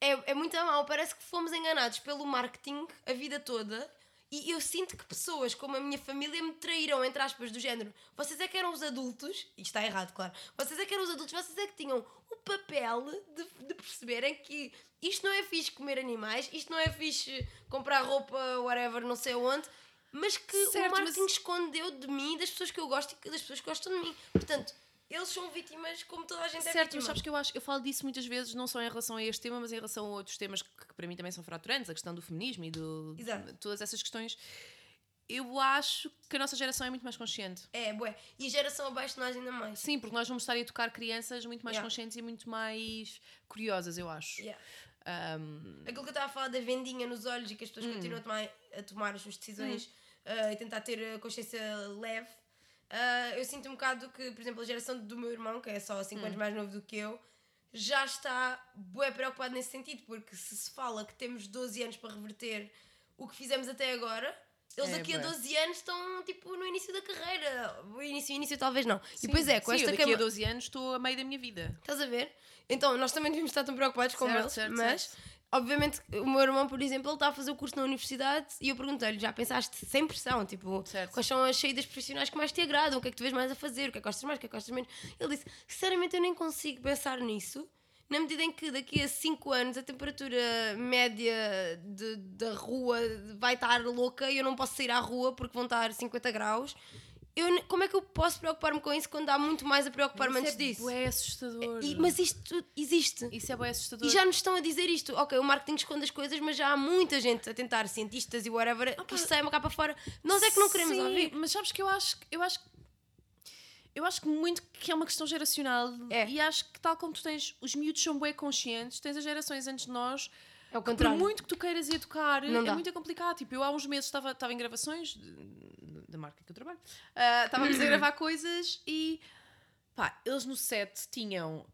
é, é muito mal. Parece que fomos enganados pelo marketing a vida toda. E eu sinto que pessoas como a minha família me traíram, entre aspas, do género. Vocês é que eram os adultos, e está errado, claro. Vocês é que eram os adultos, vocês é que tinham o papel de, de perceberem que isto não é fixe comer animais, isto não é fixe comprar roupa, whatever, não sei onde. Mas que Certo, o marketing mas- escondeu de mim, das pessoas que eu gosto e das pessoas que gostam de mim. Portanto, eles são vítimas como toda a gente é Certo, vítima. mas sabes que eu acho, eu falo disso muitas vezes, não só em relação a este tema, mas em relação a outros temas que, que para mim também são fraturantes, a questão do feminismo e do, Exato. todas essas questões. Eu acho que a nossa geração é muito mais consciente. É, bué. E a geração abaixo de nós ainda mais. Sim, porque nós vamos estar a educar crianças muito mais Yeah. conscientes e muito mais curiosas, eu acho. Yeah. Um, Aquilo que eu estava a falar da vendinha nos olhos e que as Hum. pessoas continuam a tomar, a tomar as suas decisões ah, e tentar ter a consciência leve. Ah, eu sinto um bocado que, por exemplo, a geração do meu irmão, que é só 5 Hum. anos mais novo do que eu, já está bué preocupado nesse sentido, porque se se fala que temos 12 anos para reverter o que fizemos até agora, eles É, daqui a bué. 12 anos estão tipo no início da carreira. O início, início talvez não. sim, e depois é, com sim, esta eu daqui cama- a 12 anos estou a meio da minha vida. Estás a ver? Então, nós também devemos estar tão preocupados como Certo, eles, certo, mas, certo. Obviamente, o meu irmão, por exemplo, ele está a fazer o curso na universidade e eu perguntei-lhe, já pensaste sem pressão, tipo, Certo. quais são as saídas profissionais que mais te agradam, o que é que tu vês mais a fazer, o que é que gostas mais, o que é que gostas menos? Ele disse, sinceramente, eu nem consigo pensar nisso, na medida em que daqui a 5 anos a temperatura média de- da rua vai estar louca e eu não posso sair à rua porque vão estar 50 graus. Eu, como é que eu posso preocupar-me com isso quando há muito mais a preocupar-me antes Isso é disso? bué assustador. E- mas isto existe. Isso é bem assustador. E já nos estão a dizer isto. Ok, o marketing esconde as coisas, mas já há muita gente a tentar, cientistas e whatever, que isto sai uma capa fora. Nós é que não queremos Sim, ouvir. Mas sabes que eu acho que- eu acho eu acho que muito que é uma questão geracional É. e acho que tal como tu tens os miúdos são bem conscientes, tens as gerações antes de nós, É o por contrário. muito que tu queiras educar, Não é dá. muito complicado. Tipo, eu há uns meses estava estava em gravações da marca que eu trabalho, ah, estávamos a gravar coisas e pá, eles no set tinham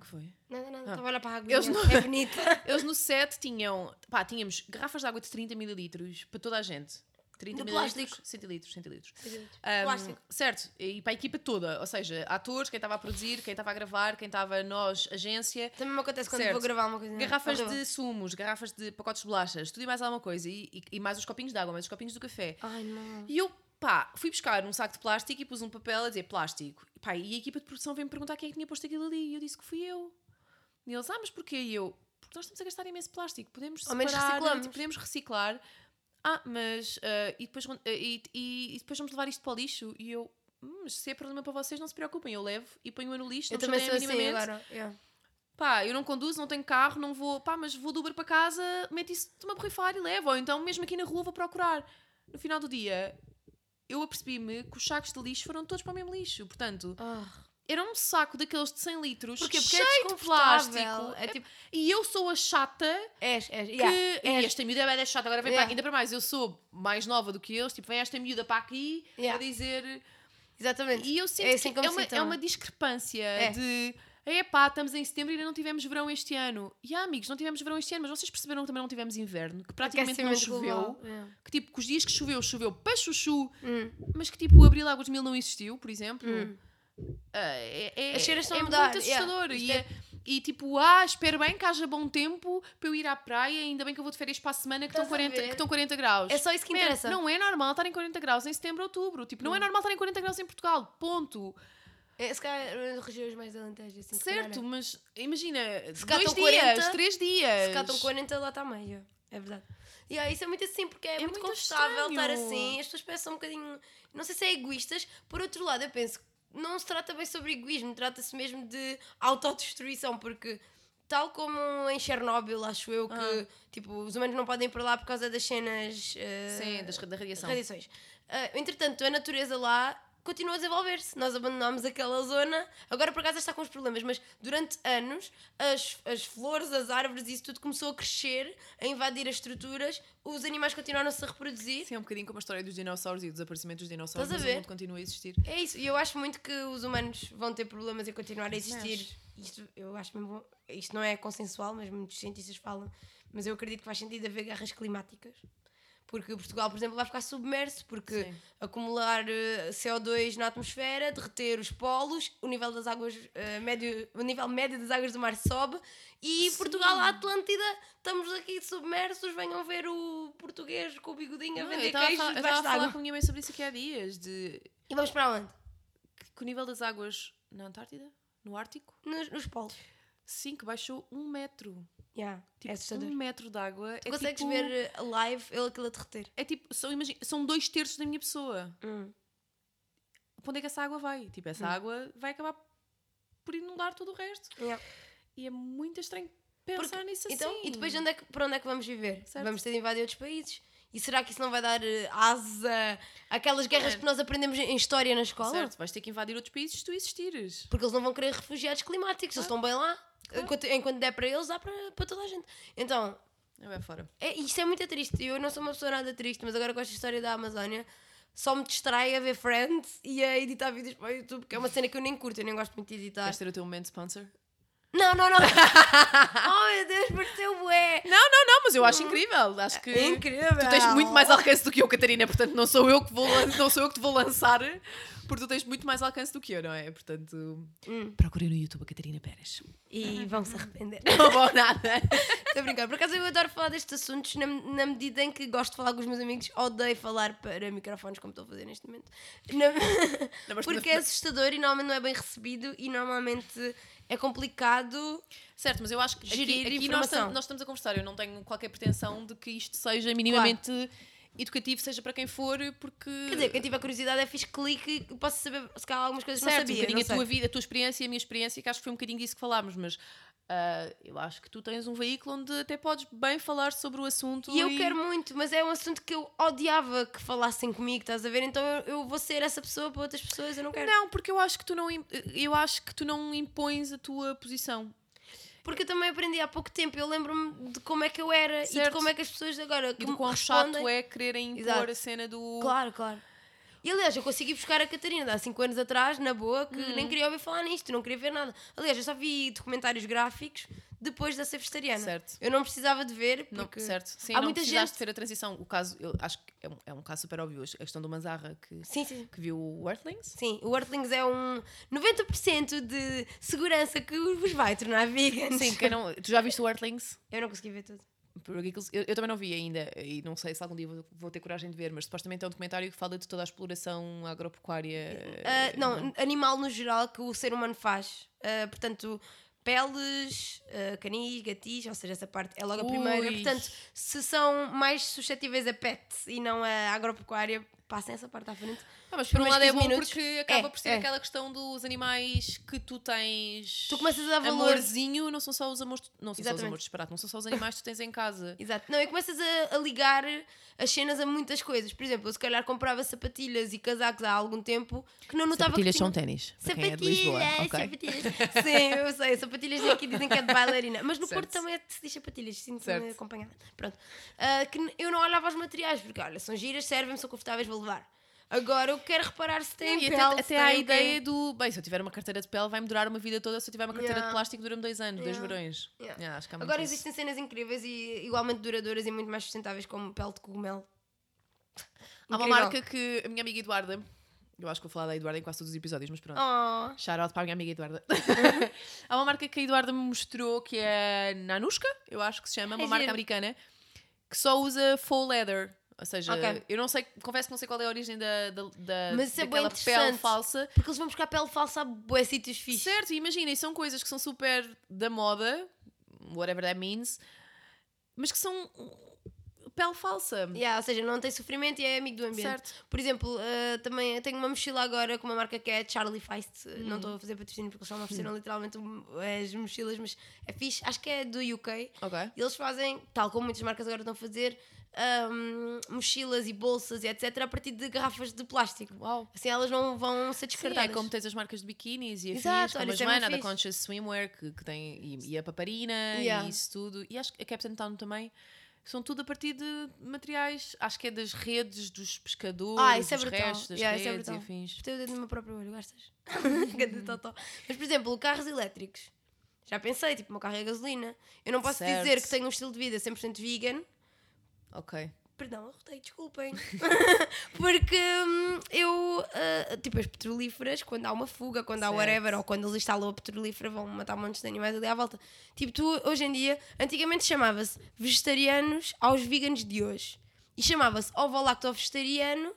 que foi? Nada, nada. Ah. Estava a olhar para a água. Eles não- É bonita. Eles no set tinham, pá, tínhamos garrafas de água de 30 mililitros para toda a gente. 30 De mililitros, plástico. centilitros, centilitros. Um, Plástico. certo, e para a equipa toda, ou seja, atores, quem estava a produzir, quem estava a gravar, quem estava nós, agência, Também me acontece quando Certo. vou gravar uma coisa. garrafas de sumos, garrafas de pacotes de bolachas, tudo e mais alguma coisa, e, e- e mais os copinhos de água, mais os copinhos do café. Ai, não. E eu, pá, fui buscar um saco de plástico e pus um papel a dizer plástico. E, pá, e a equipa de produção veio-me perguntar quem é que tinha posto aquilo ali, e eu disse que fui eu. E eles, ah, mas porquê? E eu, porque nós estamos a gastar imenso plástico, podemos Ao menos separar, reciclamos. podemos reciclar. Ah, mas, ah, e, depois, ah, e, e- e depois vamos levar isto para o lixo? E eu, "Hum, mas se é problema para vocês, não se preocupem, eu levo e ponho-a no lixo, Eu não também sou assim agora. yeah. Pá, eu não conduzo, não tenho carro, não vou, pá, mas vou de Uber para casa, meto isso de uma borrifar e levo. Ou então, mesmo aqui na rua, vou procurar. No final do dia, eu apercebi-me que os sacos de lixo foram todos para o mesmo lixo. Portanto, Ah. Era um saco daqueles de 100 litros, Porquê? Porque cheio é de plástico. É tipo, E eu sou a chata és, és. que. Yeah, E esta miúda é chata, agora vem Yeah. para aqui. Ainda para mais, eu sou mais nova do que eles. Tipo, vem esta miúda para aqui Yeah. a dizer. Exatamente. E eu sinto É assim que é uma, é uma também. discrepância É. de. Epá, estamos em setembro e ainda não tivemos verão este ano. E ah, amigos, não tivemos verão este ano, mas vocês perceberam que também não tivemos inverno, que praticamente não choveu. Yeah. Que tipo, que os dias que choveu, choveu para chuchu, Hum. mas que tipo o Abril Águas de Mil não existiu, por exemplo. Hum. É, é, As cheiras estão é a mudar, muito yeah. assustador. Isto E, é- é- e tipo, ah, espero bem que haja bom tempo para eu ir à praia, ainda bem que eu vou de férias para a semana que estão Estás a 40, ver? que estão 40 graus. É só isso que Man, interessa. Não é normal estar em 40 graus em setembro ou outubro. Tipo, não é normal estar em 40 graus em Portugal. Ponto. É, se calhar regiões mais alentejo, assim. se calhar, certo, é. mas imagina, Se dois dias, 40, três dias. Se cá estão 40, lá está meio. É verdade. E aí, isso é muito assim, porque é, muito, muito confortável estar assim. As pessoas pensam um bocadinho. Não sei se é egoístas. Por outro lado, eu penso que não se trata bem sobre egoísmo, trata-se mesmo de autodestruição, porque. Tal como em Chernobyl, acho eu que Ah. tipo, os humanos não podem ir para lá por causa das cenas eh, Sim, das, da radiação. radiações. Ah, entretanto, a natureza lá continua a desenvolver-se. Nós abandonámos aquela zona, agora por acaso está com os problemas, mas durante anos as, as flores, as árvores, isso tudo começou a crescer, a invadir as estruturas, os animais continuaram-se a reproduzir. Sim, é um bocadinho como a história dos dinossauros e o desaparecimento dos dinossauros, Estás a mas ver? o mundo continua a existir. É isso, e eu acho muito que os humanos vão ter problemas em continuar a existir. Mas- Isto, eu acho mesmo, isto não é consensual, mas muitos cientistas falam, mas eu acredito que faz sentido haver guerras climáticas. Porque Portugal, por exemplo, vai ficar submerso, porque Sim. acumular eh, CO2 na atmosfera, derreter os polos, o nível das águas eh, médio, o nível médio das águas do mar sobe e Portugal, a Atlântida, estamos aqui submersos, venham ver o português com o bigodinho a Não, vender queijos falar- eu estava a falar com a minha mãe sobre isso aqui há dias, de E vamos para onde? que o nível das águas na Antártida, no Ártico, Nos, nos polos. sim, que baixou um metro. Yeah, Tipo, é assustador. um metro de água. Tu é consegues tipo, ver eh, live ele aquilo a derreter. É tipo, são, imagina, são dois terços da minha pessoa. Hum. Para onde é que essa água vai? Tipo, essa água vai acabar por inundar todo o resto. Yeah. E é muito estranho pensar nisso Então, assim. e depois onde é que, para onde é que vamos viver? Certo. Vamos ter de invadir outros países. E será que isso não vai dar eh, asa àquelas guerras É. que nós aprendemos em história na escola? Certo, vais ter que invadir outros países se tu existires. Porque eles não vão querer refugiados climáticos, eles estão bem lá. Enquanto, enquanto der para eles, dá para, para toda a gente. Então, É bem fora. é, isto é muito triste. Eu não sou uma pessoa nada triste, mas agora com esta história da Amazónia, só me distrai a ver Friends e a editar vídeos para o YouTube, que é uma cena que eu nem curto, eu nem gosto muito de editar. Queres ter o teu momento sponsor? Não, não, não! oh meu Deus, pareceu bué! Não, não, não, mas eu acho incrível. Acho que É incrível! tu tens muito mais alcance do que eu, Catarina, portanto não sou eu que vou, não sou eu que te vou lançar, porque tu tens muito mais alcance do que eu, não é? Portanto, Hum. procurem no YouTube a Catarina Pérez. E vão se arrepender. Não vou nada. Estou a brincar. Por acaso eu adoro falar destes assuntos na, na medida em que gosto de falar com os meus amigos. Odeio falar para microfones como estou a fazer neste momento. Na- Não, Porque é assustador e normalmente não é bem recebido e normalmente é complicado. Certo, mas eu acho que aqui, Gerir aqui nós, informação. tam- nós estamos a conversar. Eu não tenho qualquer pretensão de que isto seja minimamente educativo, seja para quem for, porque. Quer dizer, quem tiver curiosidade é fixe clique e posso saber se calhar algumas coisas que certo, não sabia. um bocadinho não a tua vida, a tua experiência e a minha experiência, que acho que foi um bocadinho disso que falámos, mas ah, eu acho que tu tens um veículo onde até podes bem falar sobre o assunto. E eu quero muito, mas é um assunto que eu odiava que falassem comigo, estás a ver? Então eu, eu vou ser essa pessoa para outras pessoas, eu não quero. Não, porque eu acho que tu não eu acho que tu não impões a tua posição. Porque eu também aprendi há pouco tempo, eu lembro-me de como é que eu era e de Certo. como é que as pessoas agora E do me quão chato é quererem impor Exato. a cena do. Claro, claro. E aliás, eu consegui buscar a Catarina de há 5 anos atrás, na boa, que Hum. nem queria ouvir falar nisto, não queria ver nada. Aliás, eu só vi documentários gráficos depois da ser vegetariana. Certo. Eu não precisava de ver, Não, porque certo. Sim, há não muita precisaste gente. ter a transição. O caso, eu acho que é um, é um caso super óbvio. A questão do Manzarra que, Sim, sim. que viu o Earthlings. Sim, o Earthlings é um 90% de segurança que vos vai tornar vegan. Sim, quem não, tu já viste o Earthlings? Eu não consegui ver tudo. Por aquilo- Eu, eu também não vi ainda e não sei se algum dia vou, vou ter coragem de ver, mas supostamente é um documentário que fala de toda a exploração agropecuária. Ah, não, animal no geral que o ser humano faz. Ah, portanto, peles, ah, canis, gatis, ou seja, essa parte é logo a primeira. Ui. Portanto, se são mais suscetíveis a pet e não a agropecuária, passem essa parte à frente. Ah, mas por um lado é 15 bom minutos. porque acaba É, por ser é. aquela questão dos animais que tu tens. Tu começas a dar valor. Amorzinho, não são só os amores. Não são só os Exatamente. amores disparados, não são só os animais que tu tens em casa. Exato. Não, e começas a, a ligar as cenas a muitas coisas. Por exemplo, eu se calhar comprava sapatilhas e casacos há algum tempo que não notava Sapatilhas que são tinha... ténis. para quem é Lisboa, Sapatilhas, sapatilhas. Sim, eu sei. Sapatilhas aqui dizem que é de bailarina. Mas no Certo. Porto também é de se diz sapatilhas. Sinto-me acompanhada. Pronto. Ah, que eu não olhava aos materiais, porque olha, são giras, servem-me, são confortáveis, vou levar. Agora eu quero reparar se tem E pele, até, a ideia do. Bem, se eu tiver uma carteira de pele, vai-me durar uma vida toda. Se eu tiver uma carteira Yeah. de plástico, dura-me dois anos, dois Yeah. verões. Yeah. Yeah, acho que há Agora isso. existem cenas incríveis e igualmente duradouras e muito mais sustentáveis, como pele de cogumelo. Há uma marca que a minha amiga Eduarda. Eu acho que vou falar da Eduarda em quase todos os episódios, mas pronto. Oh, Shout out para a minha amiga Eduarda. Há uma marca que a Eduarda me mostrou que é Nanushka, eu acho que se chama, uma É marca giro. americana, que só usa faux leather. Ou seja, Ok. eu não sei, confesso que não sei qual é a origem da, da, da Mas isso é daquela pele falsa. porque eles vão buscar pele falsa a bué sítios fixos. Certo, imaginem, são coisas que são super da moda, whatever that means, mas que são pele falsa. Yeah, ou seja, não tem sofrimento e é amigo do ambiente. Certo. Por exemplo, uh, também tenho uma mochila agora com uma marca que é Charlie Feist. Uhum. Não estou a fazer patrocínio porque eles só me ofereceram literalmente um- as mochilas, mas é fixe. Acho que é do UK. Ok. E eles fazem, tal como muitas marcas agora estão a fazer, hum, mochilas e bolsas e etc. a partir de garrafas de plástico. Uau. Assim elas não vão ser Sim, descartadas. é como tens as marcas de biquínis e afins, Exato, como olha, a é Joana, da. Conscious Swimwear, que, que tem, e, e a Paparina, Yeah. e isso tudo. E acho que a Captain Town também. São tudo a partir de materiais, acho que é das redes dos pescadores, Ah, isso é dos brutal. restos das Yeah, é redes e brutal. afins. Espetei o dedo no meu próprio olho, gostas? Totó. Mas, por exemplo, carros elétricos. Já pensei, tipo, o meu carro é a gasolina. Eu não posso Certo. dizer que tenho um estilo de vida 100% vegan. Ok. Perdão, arrotei, desculpem. Porque hum, eu, ah, tipo, as petrolíferas, quando há uma fuga, quando há Certo. whatever, ou quando eles instalam a petrolífera, vão matar montes de animais ali à volta. Tipo, tu, hoje em dia, antigamente chamava-se vegetarianos aos veganos de hoje. E chamava-se ovo-lacto-vegetariano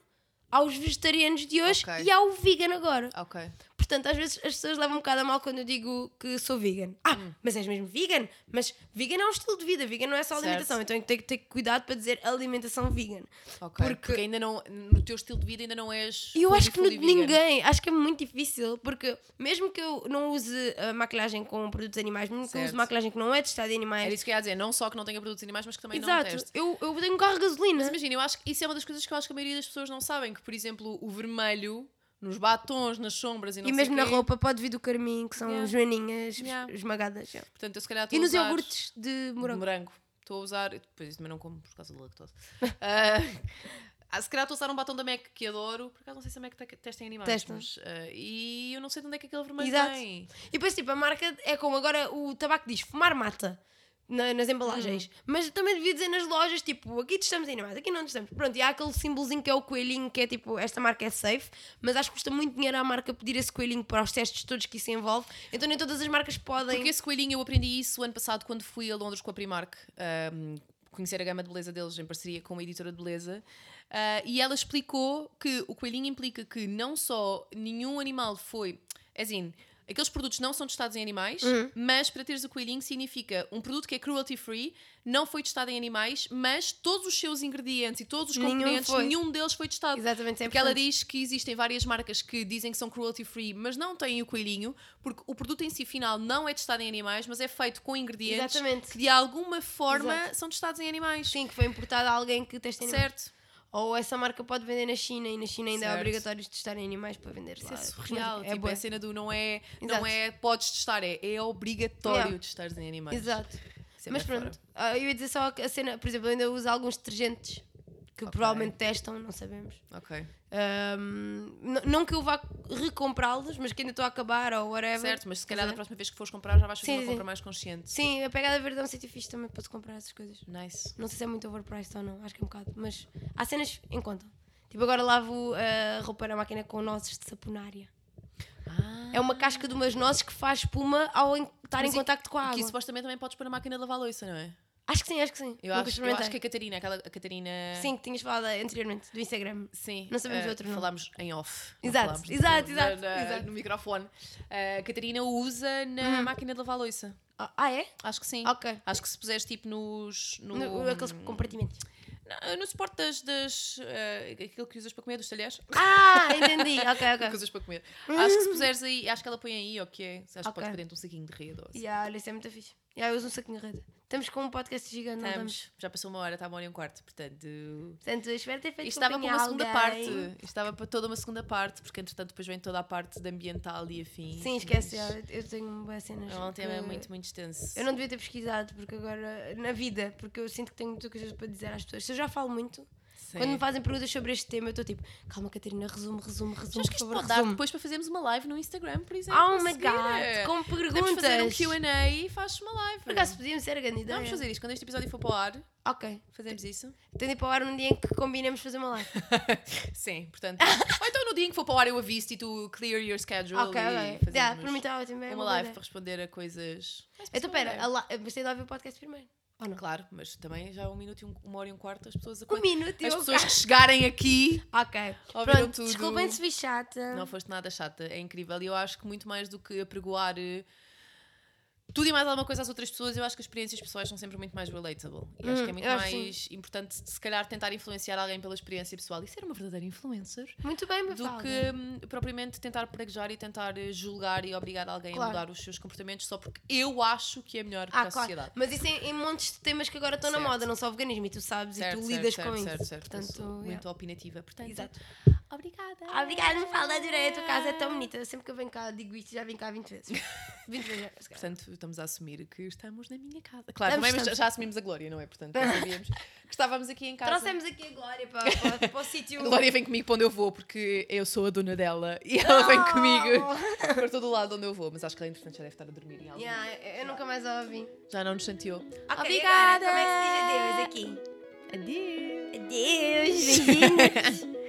aos vegetarianos de hoje Ok. e ao vegan agora. Ok. Portanto, às vezes as pessoas levam um bocado a mal quando eu digo que sou vegan. Ah, Hum. mas és mesmo vegan? Mas vegan é um estilo de vida, vegan não é só Certo. alimentação. Então tenho que ter cuidado para dizer alimentação vegan. Ok. Porque- Porque... ainda não, no teu estilo de vida ainda não és. E eu acho que não- vegan. ninguém, acho que é muito difícil, porque mesmo que eu não use a maquilhagem com produtos animais, mesmo que eu use maquilhagem que não é testada em animais. Era isso que eu ia dizer, não só que não tenha produtos animais, mas que também não Exato, teste. eu, eu tenho um carro de gasolina. Mas imagina, eu acho que isso é uma das coisas que eu acho que a maioria das pessoas não sabem, que por exemplo o vermelho nos batons, nas sombras e não E sei mesmo na quê. roupa pode vir do carmim, que são Yeah. joaninhas Yeah. esmagadas. yeah. Portanto, eu se calhar E estou nos iogurtes de de morango. morango. Estou a usar, depois isso também não como por causa do lactose. Ah, se calhar estou a usar um batom da MAC que adoro, por acaso não sei se a MAC te- testa em animais, Testam. mas, ah, e eu não sei de onde é que aquele vermelho Exato. vem. E depois, tipo, a marca é como agora o tabaco diz fumar mata na- nas embalagens. Mas também devia dizer nas lojas, tipo, aqui testamos animais, aqui não testamos. Pronto, e há aquele símbolozinho que é o coelhinho, que é tipo, esta marca é safe, mas acho que custa muito dinheiro à marca pedir esse coelhinho para os testes todos que isso envolve. Então nem todas as marcas podem. Porque esse coelhinho eu aprendi isso ano passado quando fui a Londres com a Primark. ahm, conhecer a gama de beleza deles em parceria com uma editora de beleza. Ah, e ela explicou que o coelhinho implica que não só nenhum animal foi. É assim, aqueles produtos não são testados em animais, Uhum. mas para teres o coelhinho significa um produto que é cruelty free, não foi testado em animais, mas todos os seus ingredientes e todos os Nenhum componentes, foi. nenhum deles foi testado. Exatamente, Porque ela diz que existem várias marcas que dizem que são cruelty free, mas não têm o coelhinho, porque o produto em si final não é testado em animais, mas é feito com ingredientes Exatamente. que de alguma forma Exato. são testados em animais. Sim, que foi importado a alguém que testa em animais. Certo. Ou essa marca pode vender na China e na China ainda é Certo. obrigatório testar em animais para vender Isso lá. é surreal. É tipo, bué. a cena do não é, Exato. não é podes testar, é, é obrigatório Yeah. testares em animais. Exato. É Mas pronto, ah, eu ia dizer só a cena, por exemplo, eu ainda uso alguns detergentes que Ok. provavelmente testam, não sabemos. Ok. N- não que eu vá recomprá-los, mas que ainda estou a acabar ou whatever. Certo, mas se calhar a da próxima vez que fores comprar já vais fazer Sim, uma sim. compra mais consciente. Sim, a pegada verde é um sítio fixe também para se comprar essas coisas. Nice. Não sei se é muito overpriced ou não, acho que é um bocado. Mas há cenas em conta. Tipo, agora lavo a roupa na máquina com nozes de saponária. Ah. É uma casca de umas nozes que faz espuma ao estar em Mas e- contacto com a Que água. isso supostamente também podes pôr na máquina de lavar louça, não é? Acho que sim, acho que sim. Eu acho, eu acho que a Catarina, aquela a Catarina. Sim, que tinhas falado anteriormente do Instagram. Sim. Não sabemos eh, outro nome. Falámos em off. Exato, exato, exato, na- exato. No microfone. Eh, A Catarina usa na máquina de lavar louça. Ah, ah, é? Acho que sim. Ok. Acho que se puseres tipo nos. No, No, aqueles compartimentos. no, no suporte das. das eh, aquilo que usas para comer, dos talheres. Ah, entendi. Ok, que ok. usas para comer. Acho que se puseres aí, acho que ela põe aí, ok. Acho que Ok. podes pôr dentro de um saquinho de rede. assim. Yeah, olha, isso é muito fixe. Yeah, eu uso um saquinho de rede. Estamos com um podcast gigante, não estamos? Estamos, já passou uma hora, está uma hora e um quarto, portanto. Portanto, espero ter feito Isto estava para uma segunda parte. Isto estava para toda uma segunda parte, porque entretanto depois vem toda a parte de ambiental e afins. Sim, esquece. mas eu tenho boas cenas. É um tema que- muito, muito extenso. Eu não devia ter pesquisado, porque agora, na vida, porque eu sinto que tenho muitas coisas para dizer às pessoas. Se eu já falo muito, Sim. quando me fazem perguntas sobre este tema, eu estou tipo, calma, Catarina, resume, resume, resume. Acho que isto pode dar depois para fazermos uma live no Instagram, por exemplo. Oh my god, com Podemos perguntas. fazer um QA e fazes uma live. Por acaso podíamos ser a grande ideia. Vamos fazer isto quando este episódio for para o ar. Ok. Fazemos isso? Tenho de ir para o ar um dia em que combinemos fazer uma live. Sim, portanto. Ou então no dia em que for para o ar eu aviso e tu clear your schedule ok, e ok. fazemos Yeah, para mim está ótimo. É uma live para responder a coisas. Então, pera, mas tem de ouvir o podcast primeiro. Não? Claro, mas também já um minuto e um- uma hora e um quarto as pessoas a Um minuto e As pessoas que chegarem aqui Ok. Pronto, tudo. desculpem se vi chata. Não foste nada chata, é incrível. E eu acho que muito mais do que apregoar eh, tudo e mais alguma coisa às outras pessoas, eu acho que as experiências pessoais são sempre muito mais relatable. E acho que é Hum, muito mais importante, se calhar, tentar influenciar alguém pela experiência pessoal e ser uma verdadeira influencer. Muito bem, Do Mafalda. que hum, propriamente tentar praguejar e tentar eh, julgar e obrigar alguém Claro. a mudar os seus comportamentos só porque eu acho que é melhor Ah, para a claro. sociedade. Mas isso em, em montes de temas que agora estão na Certo. moda, não só o veganismo, e tu sabes, Certo, e tu certo, lidas com isso. certo. Eu Portanto, sou yeah. muito opinativa. Portanto, Exato. Obrigada. Obrigada, Mafalda, adorei. A tua casa é tão bonita. Sempre que eu venho cá, digo isto, já vim cá 20 vezes. 20 vezes. Portanto, estamos a assumir que estamos na minha casa. Claro, também, estamos. já assumimos a Glória, não é? Portanto, já sabíamos que estávamos aqui em casa. Trouxemos aqui a Glória para, para, para o sítio. A Glória vem comigo para onde eu vou, porque eu sou a dona dela e ela vem comigo Oh. para todo o lado onde eu vou. Mas acho que ela, entretanto, já deve estar a dormir em algum Yeah, eu nunca mais a ouvi. Já não nos chanteou. Ok, Obrigada. agora, como é que se diz adeus aqui? Adeus. Adeus, beijinhos.